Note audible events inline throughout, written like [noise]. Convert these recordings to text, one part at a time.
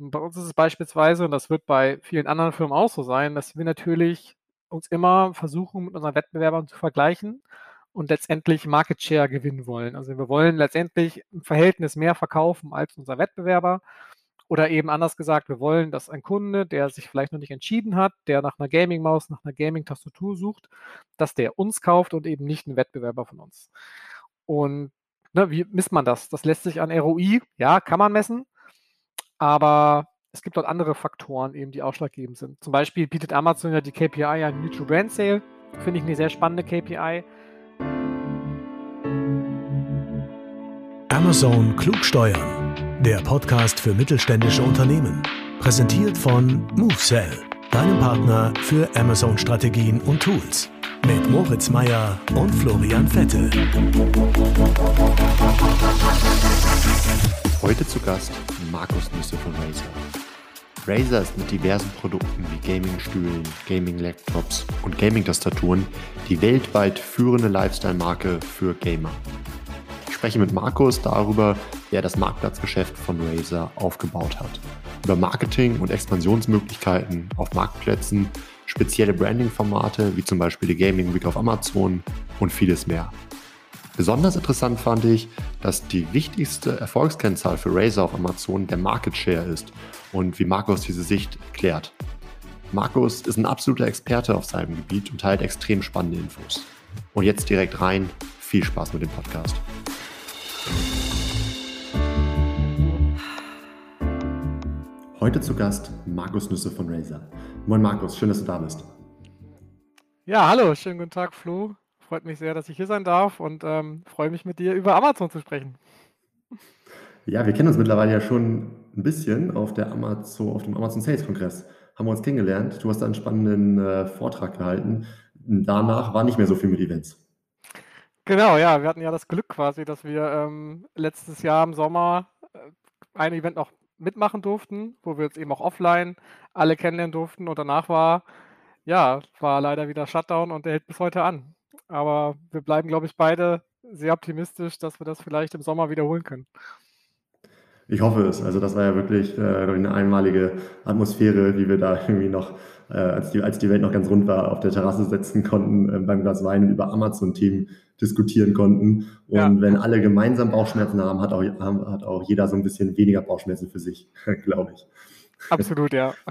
Und bei uns ist es beispielsweise, und das wird bei vielen anderen Firmen auch so sein, dass wir natürlich uns immer versuchen, mit unseren Wettbewerbern zu vergleichen und letztendlich Market Share gewinnen wollen. Also wir wollen letztendlich im Verhältnis mehr verkaufen als unser Wettbewerber. Oder eben anders gesagt, wir wollen, dass ein Kunde, der sich vielleicht noch nicht entschieden hat, der nach einer Gaming-Maus, nach einer Gaming-Tastatur sucht, dass der uns kauft und eben nicht einen Wettbewerber von uns. Und ne, wie misst man das? Das lässt sich an ROI, ja, kann man messen, aber es gibt dort andere Faktoren eben, die ausschlaggebend sind. Zum Beispiel bietet Amazon ja die KPI an Neutral Brand Sale. Finde ich eine sehr spannende KPI. Amazon klug steuern. Der Podcast für mittelständische Unternehmen. Präsentiert von MoveSell, deinem Partner für Amazon-Strategien und Tools. Mit Moritz Meyer und Florian Vettel. Heute zu Gast Markus Nüsse von Razer. Razer ist mit diversen Produkten wie Gaming-Stühlen, Gaming-Laptops und Gaming-Tastaturen die weltweit führende Lifestyle-Marke für Gamer. Ich spreche mit Markus darüber, wie er das Marktplatzgeschäft von Razer aufgebaut hat. Über Marketing und Expansionsmöglichkeiten auf Marktplätzen, spezielle Branding-Formate wie zum Beispiel die Gaming Week auf Amazon und vieles mehr. Besonders interessant fand ich, dass die wichtigste Erfolgskennzahl für Razer auf Amazon der Market Share ist und wie Markus diese Sicht klärt. Markus ist ein absoluter Experte auf seinem Gebiet und teilt extrem spannende Infos. Und jetzt direkt rein. Viel Spaß mit dem Podcast. Heute zu Gast Markus Nüsse von Razer. Moin Markus, schön, dass du da bist. Ja, hallo, schönen guten Tag, Flo. Freut mich sehr, dass ich hier sein darf und ähm, freue mich mit dir über Amazon zu sprechen. Ja, wir kennen uns mittlerweile ja schon ein bisschen auf, der Amazon, auf dem Amazon Sales Kongress. Haben wir uns kennengelernt. Du hast da einen spannenden äh, Vortrag gehalten. Danach war nicht mehr so viel mit Events. Genau, ja, wir hatten ja das Glück quasi, dass wir ähm, letztes Jahr im Sommer äh, ein Event noch mitmachen durften, wo wir jetzt eben auch offline alle kennenlernen durften und danach war, ja, war leider wieder Shutdown und der hält bis heute an. Aber wir bleiben, glaube ich, beide sehr optimistisch, dass wir das vielleicht im Sommer wiederholen können. Ich hoffe es. Also das war ja wirklich äh, eine einmalige Atmosphäre, wie wir da [laughs] irgendwie noch, äh, als, die, als die Welt noch ganz rund war, auf der Terrasse sitzen konnten, äh, beim Glas Wein und über Amazon-Team diskutieren konnten. Und ja. wenn alle gemeinsam Bauchschmerzen haben, hat auch, hat auch jeder so ein bisschen weniger Bauchschmerzen für sich, [laughs] glaube ich. Absolut, ja. [laughs]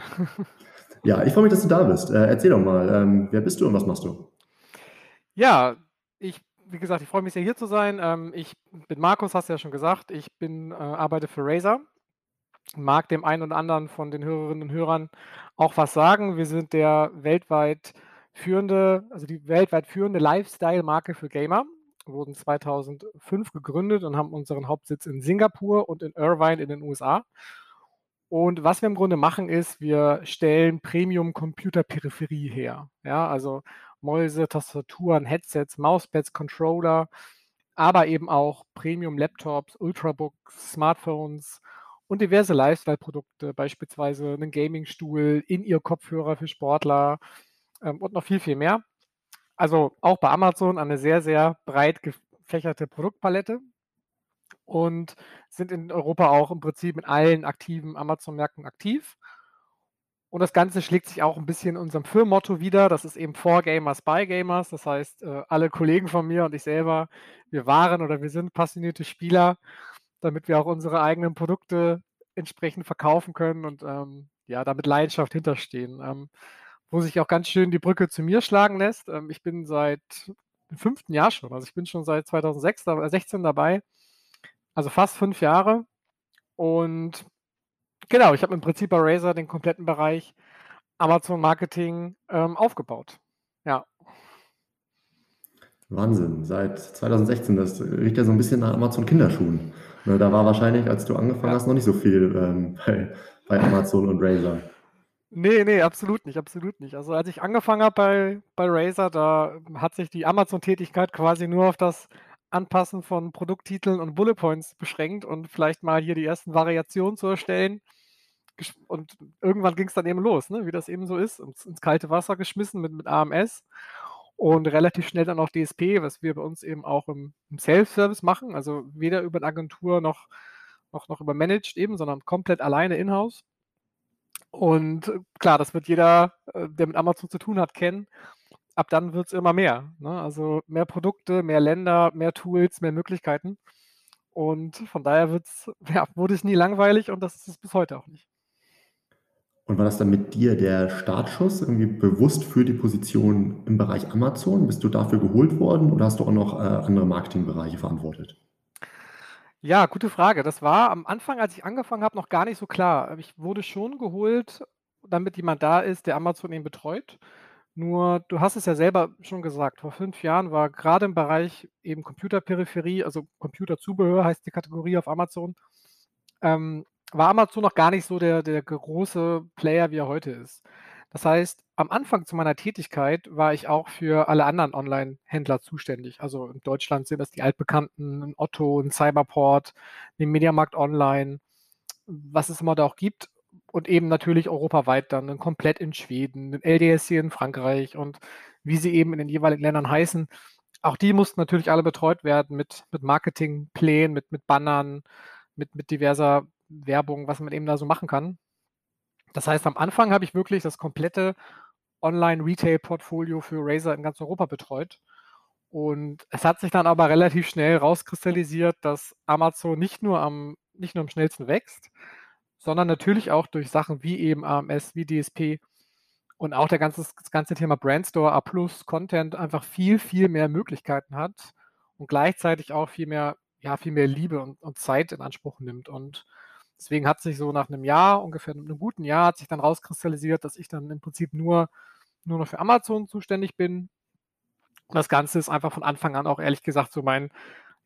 Ja, ich freue mich, dass du da bist. Äh, erzähl doch mal, ähm, wer bist du und was machst du? Ja, ich, wie gesagt, ich freue mich sehr hier zu sein. Ähm, ich bin Markus, hast du ja schon gesagt. Ich bin, äh, arbeite für Razer. Mag dem einen oder anderen von den Hörerinnen und Hörern auch was sagen. Wir sind der weltweit führende, also die weltweit führende Lifestyle-Marke für Gamer. Wir wurden 2005 gegründet und haben unseren Hauptsitz in Singapur und in Irvine in den USA. Und was wir im Grunde machen, ist, wir stellen Premium-Computer-Peripherie her. Ja, also Mäuse, Tastaturen, Headsets, Mauspads, Controller, aber eben auch Premium-Laptops, Ultrabooks, Smartphones und diverse Lifestyle-Produkte, beispielsweise einen Gaming-Stuhl, In-Ear-Kopfhörer für Sportler ähm, und noch viel, viel mehr. Also auch bei Amazon eine sehr, sehr breit gefächerte Produktpalette und sind in Europa auch im Prinzip mit allen aktiven Amazon-Märkten aktiv. Und das Ganze schlägt sich auch ein bisschen in unserem Firmenmotto wieder. Das ist eben For Gamers by Gamers. Das heißt, äh, alle Kollegen von mir und ich selber, wir waren oder wir sind passionierte Spieler, damit wir auch unsere eigenen Produkte entsprechend verkaufen können und ähm, ja, damit Leidenschaft hinterstehen. Ähm, wo sich auch ganz schön die Brücke zu mir schlagen lässt. Ähm, ich bin seit dem fünften Jahr schon, also ich bin schon seit 2016 dabei, also fast fünf Jahre. Und Genau, ich habe im Prinzip bei Razer den kompletten Bereich Amazon Marketing ähm, aufgebaut. Ja. Wahnsinn, seit 2016, das riecht ja so ein bisschen nach Amazon Kinderschuhen. Ne, da war wahrscheinlich, als du angefangen hast, noch nicht so viel ähm, [laughs] bei, bei Amazon und Razer. Nee, nee, absolut nicht, absolut nicht. Also als ich angefangen habe bei, bei Razer, da hat sich die Amazon-Tätigkeit quasi nur auf das Anpassen von Produkttiteln und Bullet Points beschränkt und vielleicht mal hier die ersten Variationen zu erstellen. Und irgendwann ging es dann eben los, ne? wie das eben so ist, ins, ins, kalte Wasser geschmissen mit, mit AMS und relativ schnell dann auch DSP, was wir bei uns eben auch im, im Self-Service machen, also weder über eine Agentur noch, noch, noch über Managed eben, sondern komplett alleine in-house. Und klar, das wird jeder, äh, der mit Amazon zu tun hat, kennen. Ab dann wird es immer mehr. Ne? Also mehr Produkte, mehr Länder, mehr Tools, mehr Möglichkeiten. Und von daher wird's, [laughs] ja, wurde es nie langweilig und das ist es bis heute auch nicht. Und war das dann mit dir der Startschuss, irgendwie bewusst für die Position im Bereich Amazon? Bist du dafür geholt worden oder hast du auch noch äh, andere Marketingbereiche verantwortet? Ja, gute Frage. Das war am Anfang, als ich angefangen habe, noch gar nicht so klar. Ich wurde schon geholt, damit jemand da ist, der Amazon eben betreut. Nur, du hast es ja selber schon gesagt, vor fünf Jahren war gerade im Bereich eben Computerperipherie, also Computerzubehör heißt die Kategorie auf Amazon, ähm, war Amazon noch gar nicht so der, der große Player, wie er heute ist. Das heißt, am Anfang zu meiner Tätigkeit war ich auch für alle anderen Online-Händler zuständig. Also in Deutschland sind das die altbekannten, ein Otto, ein Cyberport, den Mediamarkt Online, was es immer da auch gibt. Und eben natürlich europaweit dann, komplett in Schweden, ein LDSC in Frankreich und wie sie eben in den jeweiligen Ländern heißen. Auch die mussten natürlich alle betreut werden mit, mit Marketingplänen, mit, mit Bannern, mit, mit diverser Werbung, was man eben da so machen kann. Das heißt, am Anfang habe ich wirklich das komplette Online-Retail-Portfolio für Razer in ganz Europa betreut. Und es hat sich dann aber relativ schnell rauskristallisiert, dass Amazon nicht nur am, nicht nur am schnellsten wächst, sondern natürlich auch durch Sachen wie eben AMS, wie DSP und auch der ganze, das ganze Thema Brandstore, A+, Content einfach viel, viel mehr Möglichkeiten hat und gleichzeitig auch viel mehr, ja, viel mehr Liebe und, und Zeit in Anspruch nimmt. Und Deswegen hat sich so nach einem Jahr, ungefähr einem guten Jahr, hat sich dann rauskristallisiert, dass ich dann im Prinzip nur, nur noch für Amazon zuständig bin. Und das Ganze ist einfach von Anfang an auch ehrlich gesagt so mein,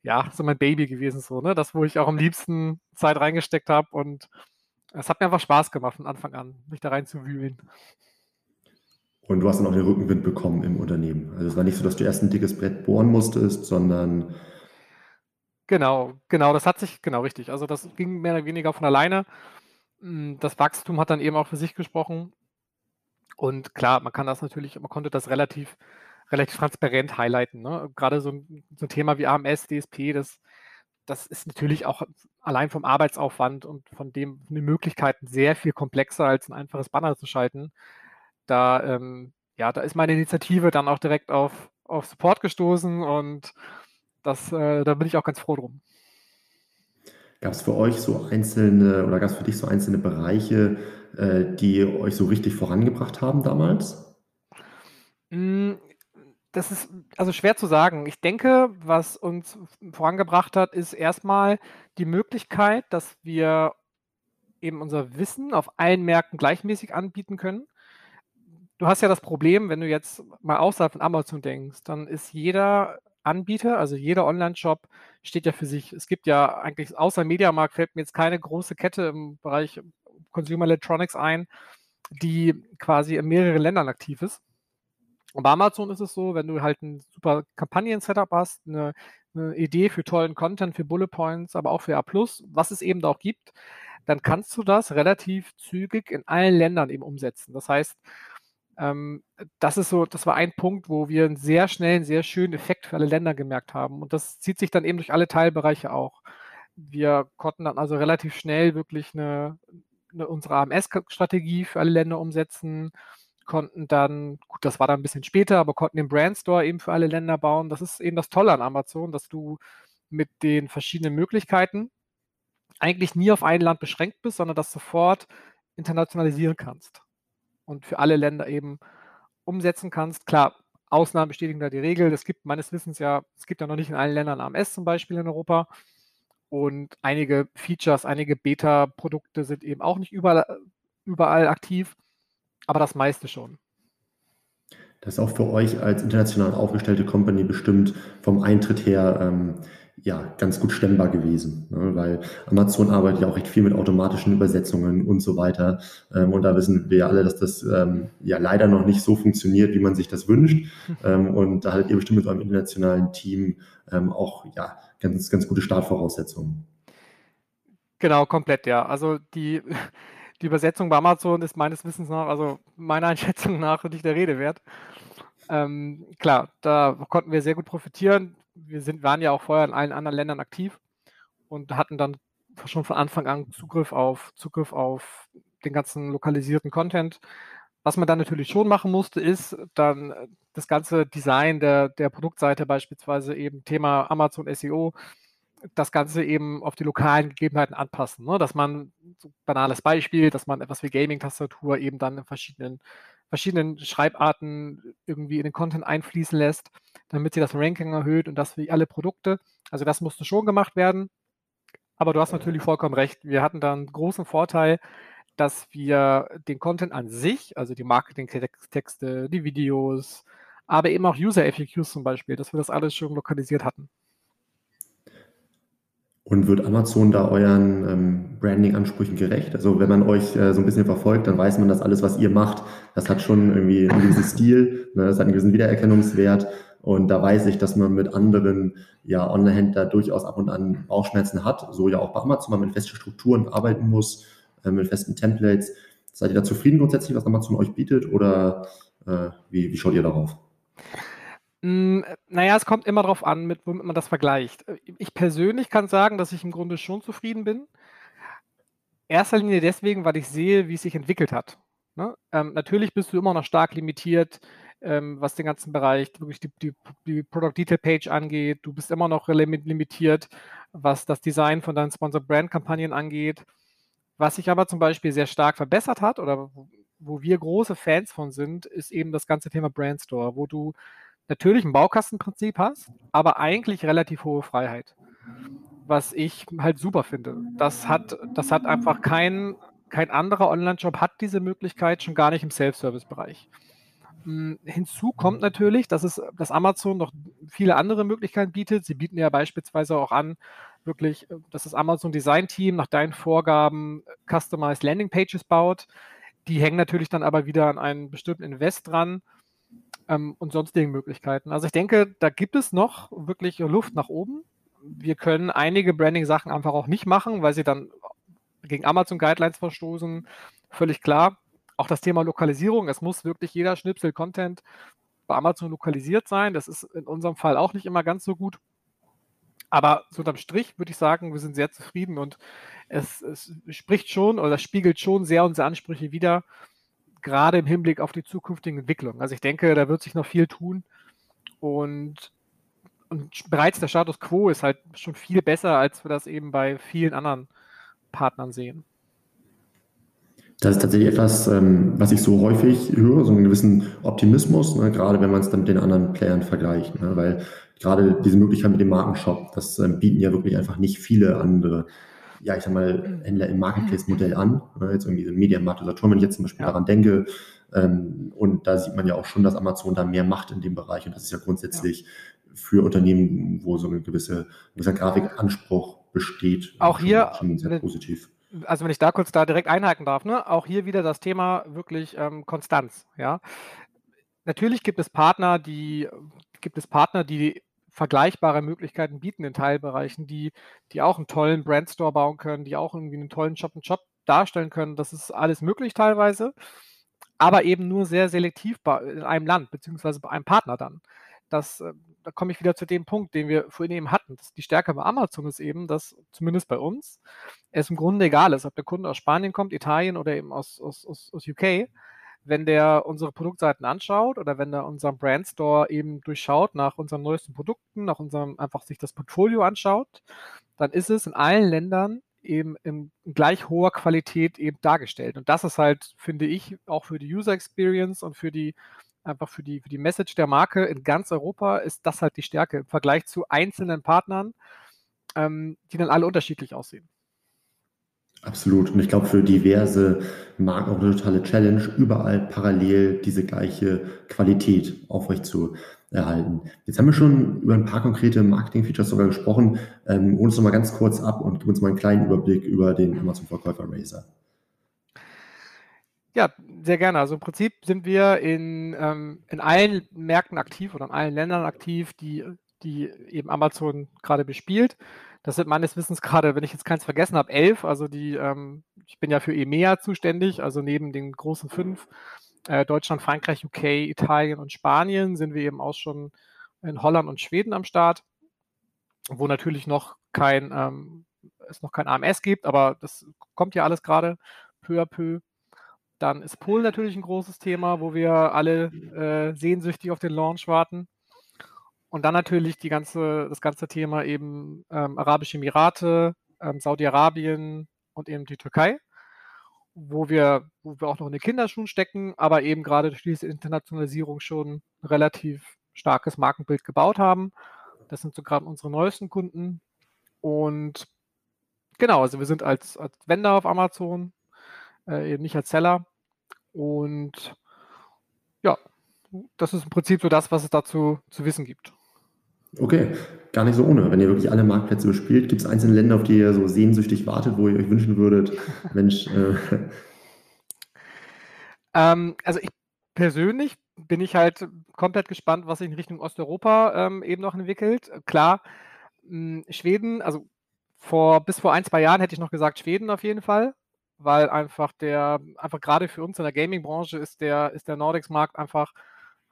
ja, so mein Baby gewesen, so, ne? Das, wo ich auch am liebsten Zeit reingesteckt habe und es hat mir einfach Spaß gemacht von Anfang an, mich da reinzuwühlen. Und du hast dann auch den Rückenwind bekommen im Unternehmen. Also es war nicht so, dass du erst ein dickes Brett bohren musstest, sondern Genau, genau, das hat sich genau richtig. Also, das ging mehr oder weniger von alleine. Hm, das Wachstum hat dann eben auch für sich gesprochen. Und klar, man kann das natürlich man konnte das relativ relativ transparent highlighten, ne? Grade so 'n so 'n Thema wie AMS, DSP, das das ist natürlich auch allein vom Arbeitsaufwand und von dem von den Möglichkeiten sehr viel komplexer als ein einfaches Banner zu schalten. Da, ähm ja, da ist meine Initiative dann auch direkt auf auf Support gestoßen und das, äh, da bin ich auch ganz froh drum. Gab es für euch so einzelne oder gab es für dich so einzelne Bereiche, äh, die euch so richtig vorangebracht haben damals? Hm, das ist also schwer zu sagen. Ich denke, was uns vorangebracht hat, ist erstmal die Möglichkeit, dass wir eben unser Wissen auf allen Märkten gleichmäßig anbieten können. Du hast ja das Problem, wenn du jetzt mal außerhalb von Amazon denkst, dann ist jeder Anbieter, also jeder Online-Shop steht ja für sich. Es gibt ja eigentlich, außer Mediamarkt fällt mir jetzt keine große Kette im Bereich Consumer Electronics ein, die quasi in mehreren Ländern aktiv ist. Und bei Amazon ist es so, wenn du halt ein super Kampagnen-Setup hast, eine, eine, Idee für tollen Content, für Bullet Points, aber auch für A+, was es eben da auch gibt, dann kannst du das relativ zügig in allen Ländern eben umsetzen. Das heißt, ähm, das ist so, das war ein Punkt, wo wir einen sehr schnellen, sehr schönen Effekt für alle Länder gemerkt haben. Und das zieht sich dann eben durch alle Teilbereiche auch. Wir konnten dann also relativ schnell wirklich eine, eine unsere AMS-Strategie für alle Länder umsetzen, konnten dann, gut, das war dann ein bisschen später, aber konnten den Brandstore eben für alle Länder bauen. Das ist eben das Tolle an Amazon, dass du mit den verschiedenen Möglichkeiten eigentlich nie auf ein Land beschränkt bist, sondern das sofort internationalisieren kannst und für alle Länder eben umsetzen kannst. Klar, Ausnahmen bestätigen da die Regel. Es gibt meines Wissens ja, es gibt ja noch nicht in allen Ländern AMS zum Beispiel in Europa. Und einige Features, einige Beta-Produkte sind eben auch nicht überall, überall aktiv, aber das meiste schon. Das ist auch für euch als international aufgestellte Company bestimmt vom Eintritt her ähm, ja, ganz gut stemmbar gewesen, ne? weil Amazon arbeitet ja auch recht viel mit automatischen Übersetzungen und so weiter. Ähm, und da wissen wir alle, dass das ähm, ja leider noch nicht so funktioniert, wie man sich das wünscht. [laughs] Ähm, und da haltet ihr bestimmt mit eurem internationalen Team ähm, auch ja, ganz, ganz gute Startvoraussetzungen. Genau, komplett, ja. Also die, [laughs] die Übersetzung bei Amazon ist meines Wissens nach, also meiner [laughs] Einschätzung nach, nicht der Rede wert. Ähm, klar, da konnten wir sehr gut profitieren wir sind, waren ja auch vorher in allen anderen Ländern aktiv und hatten dann schon von Anfang an Zugriff auf, Zugriff auf den ganzen lokalisierten Content. Was man dann natürlich schon machen musste, ist dann das ganze Design der, der Produktseite beispielsweise eben Thema Amazon SEO, das Ganze eben auf die lokalen Gegebenheiten anpassen. Ne? Dass man, so banales Beispiel, dass man etwas wie Gaming-Tastatur eben dann in verschiedenen, verschiedenen Schreibarten irgendwie in den Content einfließen lässt, damit sie das Ranking erhöht und das für alle Produkte. Also das musste schon gemacht werden. Aber du hast natürlich vollkommen recht. Wir hatten da einen großen Vorteil, dass wir den Content an sich, also die Marketing-Texte, die Videos, aber eben auch User-FAQs zum Beispiel, dass wir das alles schon lokalisiert hatten. Und wird Amazon da euren ähm, Branding-Ansprüchen gerecht? Also wenn man euch äh, so ein bisschen verfolgt, dann weiß man, dass alles, was ihr macht, das hat schon irgendwie einen gewissen Stil, ne, das hat einen gewissen Wiedererkennungswert. Und da weiß ich, dass man mit anderen ja, Online-Händlern durchaus ab und an Bauchschmerzen hat. So ja auch bei Amazon, man mit festen Strukturen arbeiten muss, äh, mit festen Templates. Seid ihr da zufrieden grundsätzlich, was Amazon euch bietet oder äh, wie, wie schaut ihr darauf? Hm, naja, es kommt immer darauf an, mit womit man das vergleicht. Äh, ich persönlich kann sagen, dass ich im Grunde schon zufrieden bin. Erster Linie deswegen, weil ich sehe, wie es sich entwickelt hat. Ne? Ähm, natürlich bist du immer noch stark limitiert, ähm, was den ganzen Bereich, wirklich die, die, die, Product Detail Page angeht. Du bist immer noch limitiert, was das Design von deinen Sponsor Brand Kampagnen angeht. Was sich aber zum Beispiel sehr stark verbessert hat oder wo, wo wir große Fans von sind, ist eben das ganze Thema Brand Store, wo du natürlich ein Baukastenprinzip hast, aber eigentlich relativ hohe Freiheit. Was ich halt super finde. Das hat, das hat einfach kein, kein anderer Online-Shop hat diese Möglichkeit, schon gar nicht im Self-Service-Bereich. Hm, hinzu kommt natürlich, dass es, dass Amazon noch viele andere Möglichkeiten bietet. Sie bieten ja beispielsweise auch an, wirklich, dass das Amazon Design Team nach deinen Vorgaben Customized Landing Pages baut. Die hängen natürlich dann aber wieder an einen bestimmten Invest dran ähm, und sonstigen Möglichkeiten. Also ich denke, da gibt es noch wirklich Luft nach oben. Wir können einige Branding-Sachen einfach auch nicht machen, weil sie dann gegen Amazon-Guidelines verstoßen. Völlig klar. Auch das Thema Lokalisierung. Es muss wirklich jeder Schnipsel Content bei Amazon lokalisiert sein. Das ist in unserem Fall auch nicht immer ganz so gut. Aber so unterm Strich würde ich sagen, wir sind sehr zufrieden und es, es spricht schon oder spiegelt schon sehr unsere Ansprüche wider, gerade im Hinblick auf die zukünftigen Entwicklungen. Also ich denke, da wird sich noch viel tun und, und bereits der Status quo ist halt schon viel besser, als wir das eben bei vielen anderen Partnern sehen. Das ist tatsächlich etwas, ähm, was ich so häufig höre, so einen gewissen Optimismus, ne, gerade wenn man es dann mit den anderen Playern vergleicht. Ne, weil gerade diese Möglichkeit mit dem Markenshop, das ähm, bieten ja wirklich einfach nicht viele andere ja, ich sag mal, Händler im Marketplace-Modell an. Ne? Jetzt irgendwie so Mediamarkt oder Saturn, wenn ich jetzt zum Beispiel daran denke. Ähm, und da sieht man ja auch schon, dass Amazon da mehr macht in dem Bereich. Und das ist ja grundsätzlich für Unternehmen, wo so eine gewisse, ein gewisser Grafikanspruch besteht. Auch schon, hier schon sehr positiv. Also wenn ich da kurz da direkt einhaken darf, ne? auch hier wieder das Thema wirklich ähm, Konstanz. Ja, natürlich gibt es Partner, die gibt es Partner, die vergleichbare Möglichkeiten bieten in Teilbereichen, die, die auch einen tollen Brandstore bauen können, die auch irgendwie einen tollen Shop-and-Shop darstellen können. Das ist alles möglich teilweise, aber eben nur sehr selektiv in einem Land, beziehungsweise bei einem Partner dann. Das, äh, da komme ich wieder zu dem Punkt, den wir vorhin eben hatten. Das, die Stärke bei Amazon ist eben, dass zumindest bei uns es im Grunde egal ist, ob der Kunde aus Spanien kommt, Italien oder eben aus, aus, aus, aus UK wenn der unsere Produktseiten anschaut oder wenn der unseren Brandstore eben durchschaut nach unseren neuesten Produkten, nach unserem einfach sich das Portfolio anschaut, dann ist es in allen Ländern eben in gleich hoher Qualität eben dargestellt. Und das ist halt, finde ich, auch für die User Experience und für die einfach für die, für die Message der Marke in ganz Europa ist das halt die Stärke im Vergleich zu einzelnen Partnern, ähm, die dann alle unterschiedlich aussehen. Absolut. Und ich glaube, für diverse Marken auch eine totale Challenge, überall parallel diese gleiche Qualität aufrecht zu erhalten. Jetzt haben wir schon über ein paar konkrete Marketing-Features sogar gesprochen. Ähm, uns noch mal ganz kurz ab und gib uns mal einen kleinen Überblick über den Amazon-Verkäufer Razer. Ja, sehr gerne. Also im Prinzip sind wir in, ähm, in allen Märkten aktiv oder in allen Ländern aktiv, die, die eben Amazon gerade bespielt. Das sind meines Wissens gerade, wenn ich jetzt keins vergessen habe, elf. Also die, ähm, ich bin ja für EMEA zuständig, also neben den großen fünf, äh, Deutschland, Frankreich, UK, Italien und Spanien, sind wir eben auch schon in Holland und Schweden am Start, wo natürlich noch kein, ähm, es noch kein AMS gibt, aber das kommt ja alles gerade peu à peu. Dann ist Polen natürlich ein großes Thema, wo wir alle äh, sehnsüchtig auf den Launch warten. Und dann natürlich die ganze, das ganze Thema eben ähm, Arabische Emirate, ähm, Saudi-Arabien und eben die Türkei, wo wir, wo wir auch noch in den Kinderschuhen stecken, aber eben gerade durch diese Internationalisierung schon ein relativ starkes Markenbild gebaut haben. Das sind so gerade unsere neuesten Kunden. Und genau, also wir sind als, als Vendor auf Amazon, äh, eben nicht als Seller. Und ja, das ist im Prinzip so das, was es dazu zu wissen gibt. Okay, gar nicht so ohne. Wenn ihr wirklich alle Marktplätze bespielt, gibt es einzelne Länder, auf die ihr so sehnsüchtig wartet, wo ihr euch wünschen würdet, [laughs] Mensch. Äh. Ähm, also ich persönlich bin ich halt komplett gespannt, was sich in Richtung Osteuropa ähm, eben noch entwickelt. Klar, mh, hm, Schweden, also vor, bis vor ein, zwei Jahren hätte ich noch gesagt Schweden auf jeden Fall, weil einfach der, einfach gerade für uns in der Gaming-Branche ist der, ist der Nordics-Markt einfach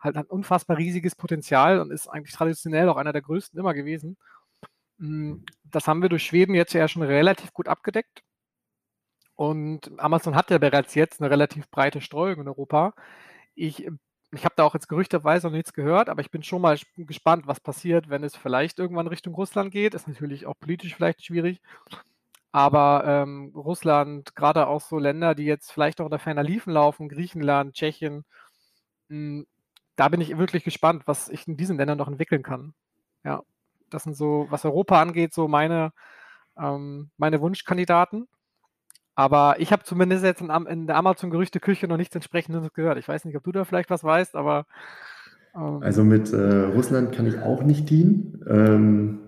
halt ein unfassbar riesiges Potenzial und ist eigentlich traditionell auch einer der größten immer gewesen. Hm, das haben wir durch Schweden jetzt ja schon relativ gut abgedeckt. Und Amazon hat ja bereits jetzt eine relativ breite Streuung in Europa. Ich ich habe da auch jetzt gerüchteweise noch nichts gehört, aber ich bin schon mal gespannt, was passiert, wenn es vielleicht irgendwann Richtung Russland geht. Ist natürlich auch politisch vielleicht schwierig. Aber ähm, Russland, gerade auch so Länder, die jetzt vielleicht auch in der ferner Liefen laufen, Griechenland, Tschechien, mh, hm, da bin ich wirklich gespannt, was ich in diesen Ländern noch entwickeln kann. Ja, das sind so, was Europa angeht, so meine, ähm, meine Wunschkandidaten. Aber ich habe zumindest jetzt in, in der Amazon-Gerüchteküche noch nichts entsprechendes gehört. Ich weiß nicht, ob du da vielleicht was weißt, aber. Ähm, also mit äh, Russland kann ich auch nicht dienen. Ähm,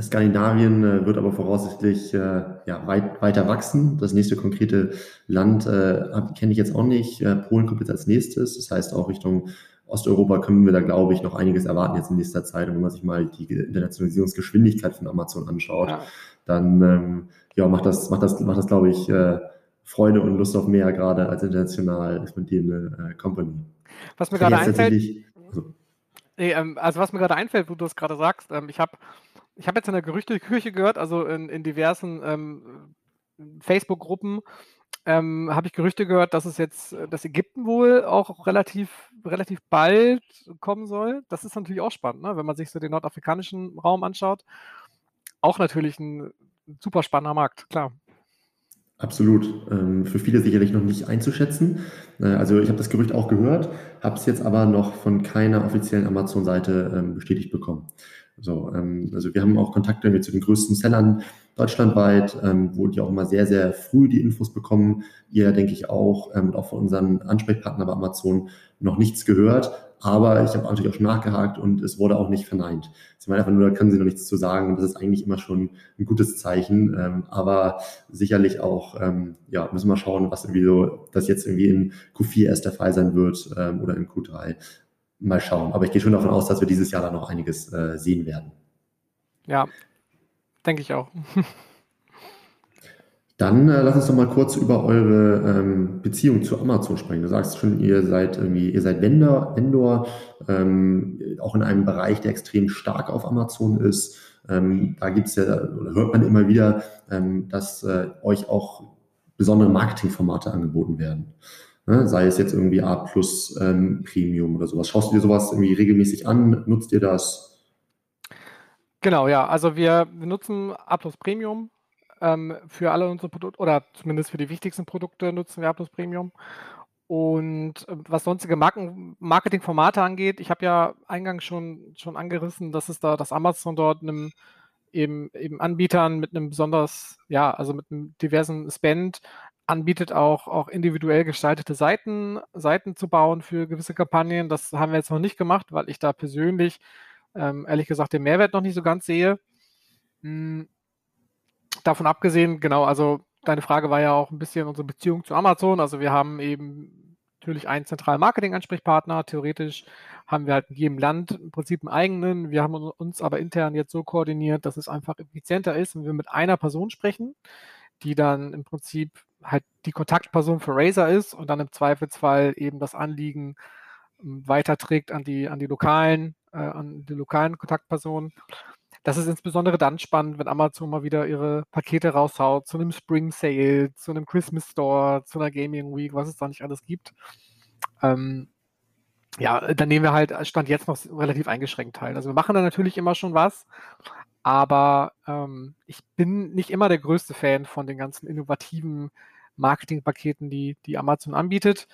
Skandinavien äh, wird aber voraussichtlich äh, ja, weit, weiter wachsen. Das nächste konkrete Land äh, kenne ich jetzt auch nicht. Äh, Polen kommt jetzt als nächstes. Das heißt, auch Richtung Osteuropa können wir da, glaube ich, noch einiges erwarten jetzt in nächster Zeit. Und wenn man sich mal die Internationalisierungsgeschwindigkeit von Amazon anschaut, ja. dann ähm, ja, macht das, macht das, macht das, glaube ich, äh, Freude und Lust auf mehr, gerade als international expandierende äh, Company. Was mir gerade einfällt, also, nee, ähm, also was mir gerade einfällt, wo du es gerade sagst, ähm, ich habe ich hab jetzt in der Gerüchteküche gehört, also in, in diversen ähm, Facebook-Gruppen, ähm, habe ich Gerüchte gehört, dass es jetzt, dass Ägypten wohl auch relativ, relativ bald kommen soll. Das ist natürlich auch spannend, ne? wenn man sich so den nordafrikanischen Raum anschaut. Auch natürlich ein super spannender Markt, klar. Absolut. Ähm, für viele sicherlich noch nicht einzuschätzen. Äh, also ich habe das Gerücht auch gehört, habe es jetzt aber noch von keiner offiziellen Amazon-Seite ähm, bestätigt bekommen. So, ähm, also wir haben auch Kontakte zu den größten Sellern deutschlandweit, ähm, wo die auch immer sehr, sehr früh die Infos bekommen. Ihr, denke ich, auch ähm, auch von unseren Ansprechpartnern bei Amazon noch nichts gehört. Aber ich habe natürlich auch schon nachgehakt und es wurde auch nicht verneint. Sie meinen einfach nur, da können Sie noch nichts zu sagen und das ist eigentlich immer schon ein gutes Zeichen. Ähm, aber sicherlich auch, ähm, ja, müssen wir schauen, was irgendwie so, das jetzt irgendwie in Q4 erst der Fall sein wird ähm, oder in Q3. Mal schauen. Aber ich gehe schon davon aus, dass wir dieses Jahr da noch einiges äh, sehen werden. Ja, denke ich auch. [laughs] Dann äh, lass uns doch mal kurz über eure ähm, Beziehung zu Amazon sprechen. Du sagst schon, ihr seid irgendwie, ihr seid Vendor, Vendor ähm, auch in einem Bereich, der extrem stark auf Amazon ist. Ähm, da gibt's ja, oder hört man immer wieder, ähm, dass äh, euch auch besondere Marketingformate angeboten werden. Ne? Sei es jetzt irgendwie A plus ähm, Premium oder sowas. Schaust du dir sowas irgendwie regelmäßig an? Nutzt ihr das? Genau, ja. Also wir, nutzen A plus Premium ähm, für alle unsere Produkte oder zumindest für die wichtigsten Produkte nutzen wir Plus Premium. Und äh, was sonstige Marken, Marketingformate angeht, ich habe ja eingangs schon, schon angerissen, dass es da, dass Amazon dort einem eben, eben Anbietern mit einem besonders, ja, also mit einem diversen Spend anbietet, auch, auch individuell gestaltete Seiten, Seiten zu bauen für gewisse Kampagnen. Das haben wir jetzt noch nicht gemacht, weil ich da persönlich ähm, ehrlich gesagt den Mehrwert noch nicht so ganz sehe. Hm, davon abgesehen, genau, also deine Frage war ja auch ein bisschen unsere Beziehung zu Amazon. Also wir haben eben natürlich einen zentralen Marketing-Ansprechpartner. Theoretisch haben wir halt in jedem Land im Prinzip einen eigenen. Wir haben uns aber intern jetzt so koordiniert, dass es einfach effizienter ist und wir mit einer Person sprechen, die dann im Prinzip halt die Kontaktperson für Razer ist und dann im Zweifelsfall eben das Anliegen ähm, weiterträgt an die, an die lokalen, äh, an die lokalen Kontaktpersonen. das ist insbesondere dann spannend, wenn Amazon mal wieder ihre Pakete raushaut zu einem Spring Sale, zu einem Christmas Store, zu einer Gaming Week, was es da nicht alles gibt. Ähm, ja, dann nehmen wir halt Stand jetzt noch relativ eingeschränkt teil. Also wir machen da natürlich immer schon was, aber ähm, ich bin nicht immer der größte Fan von den ganzen innovativen Marketingpaketen, die, die Amazon anbietet.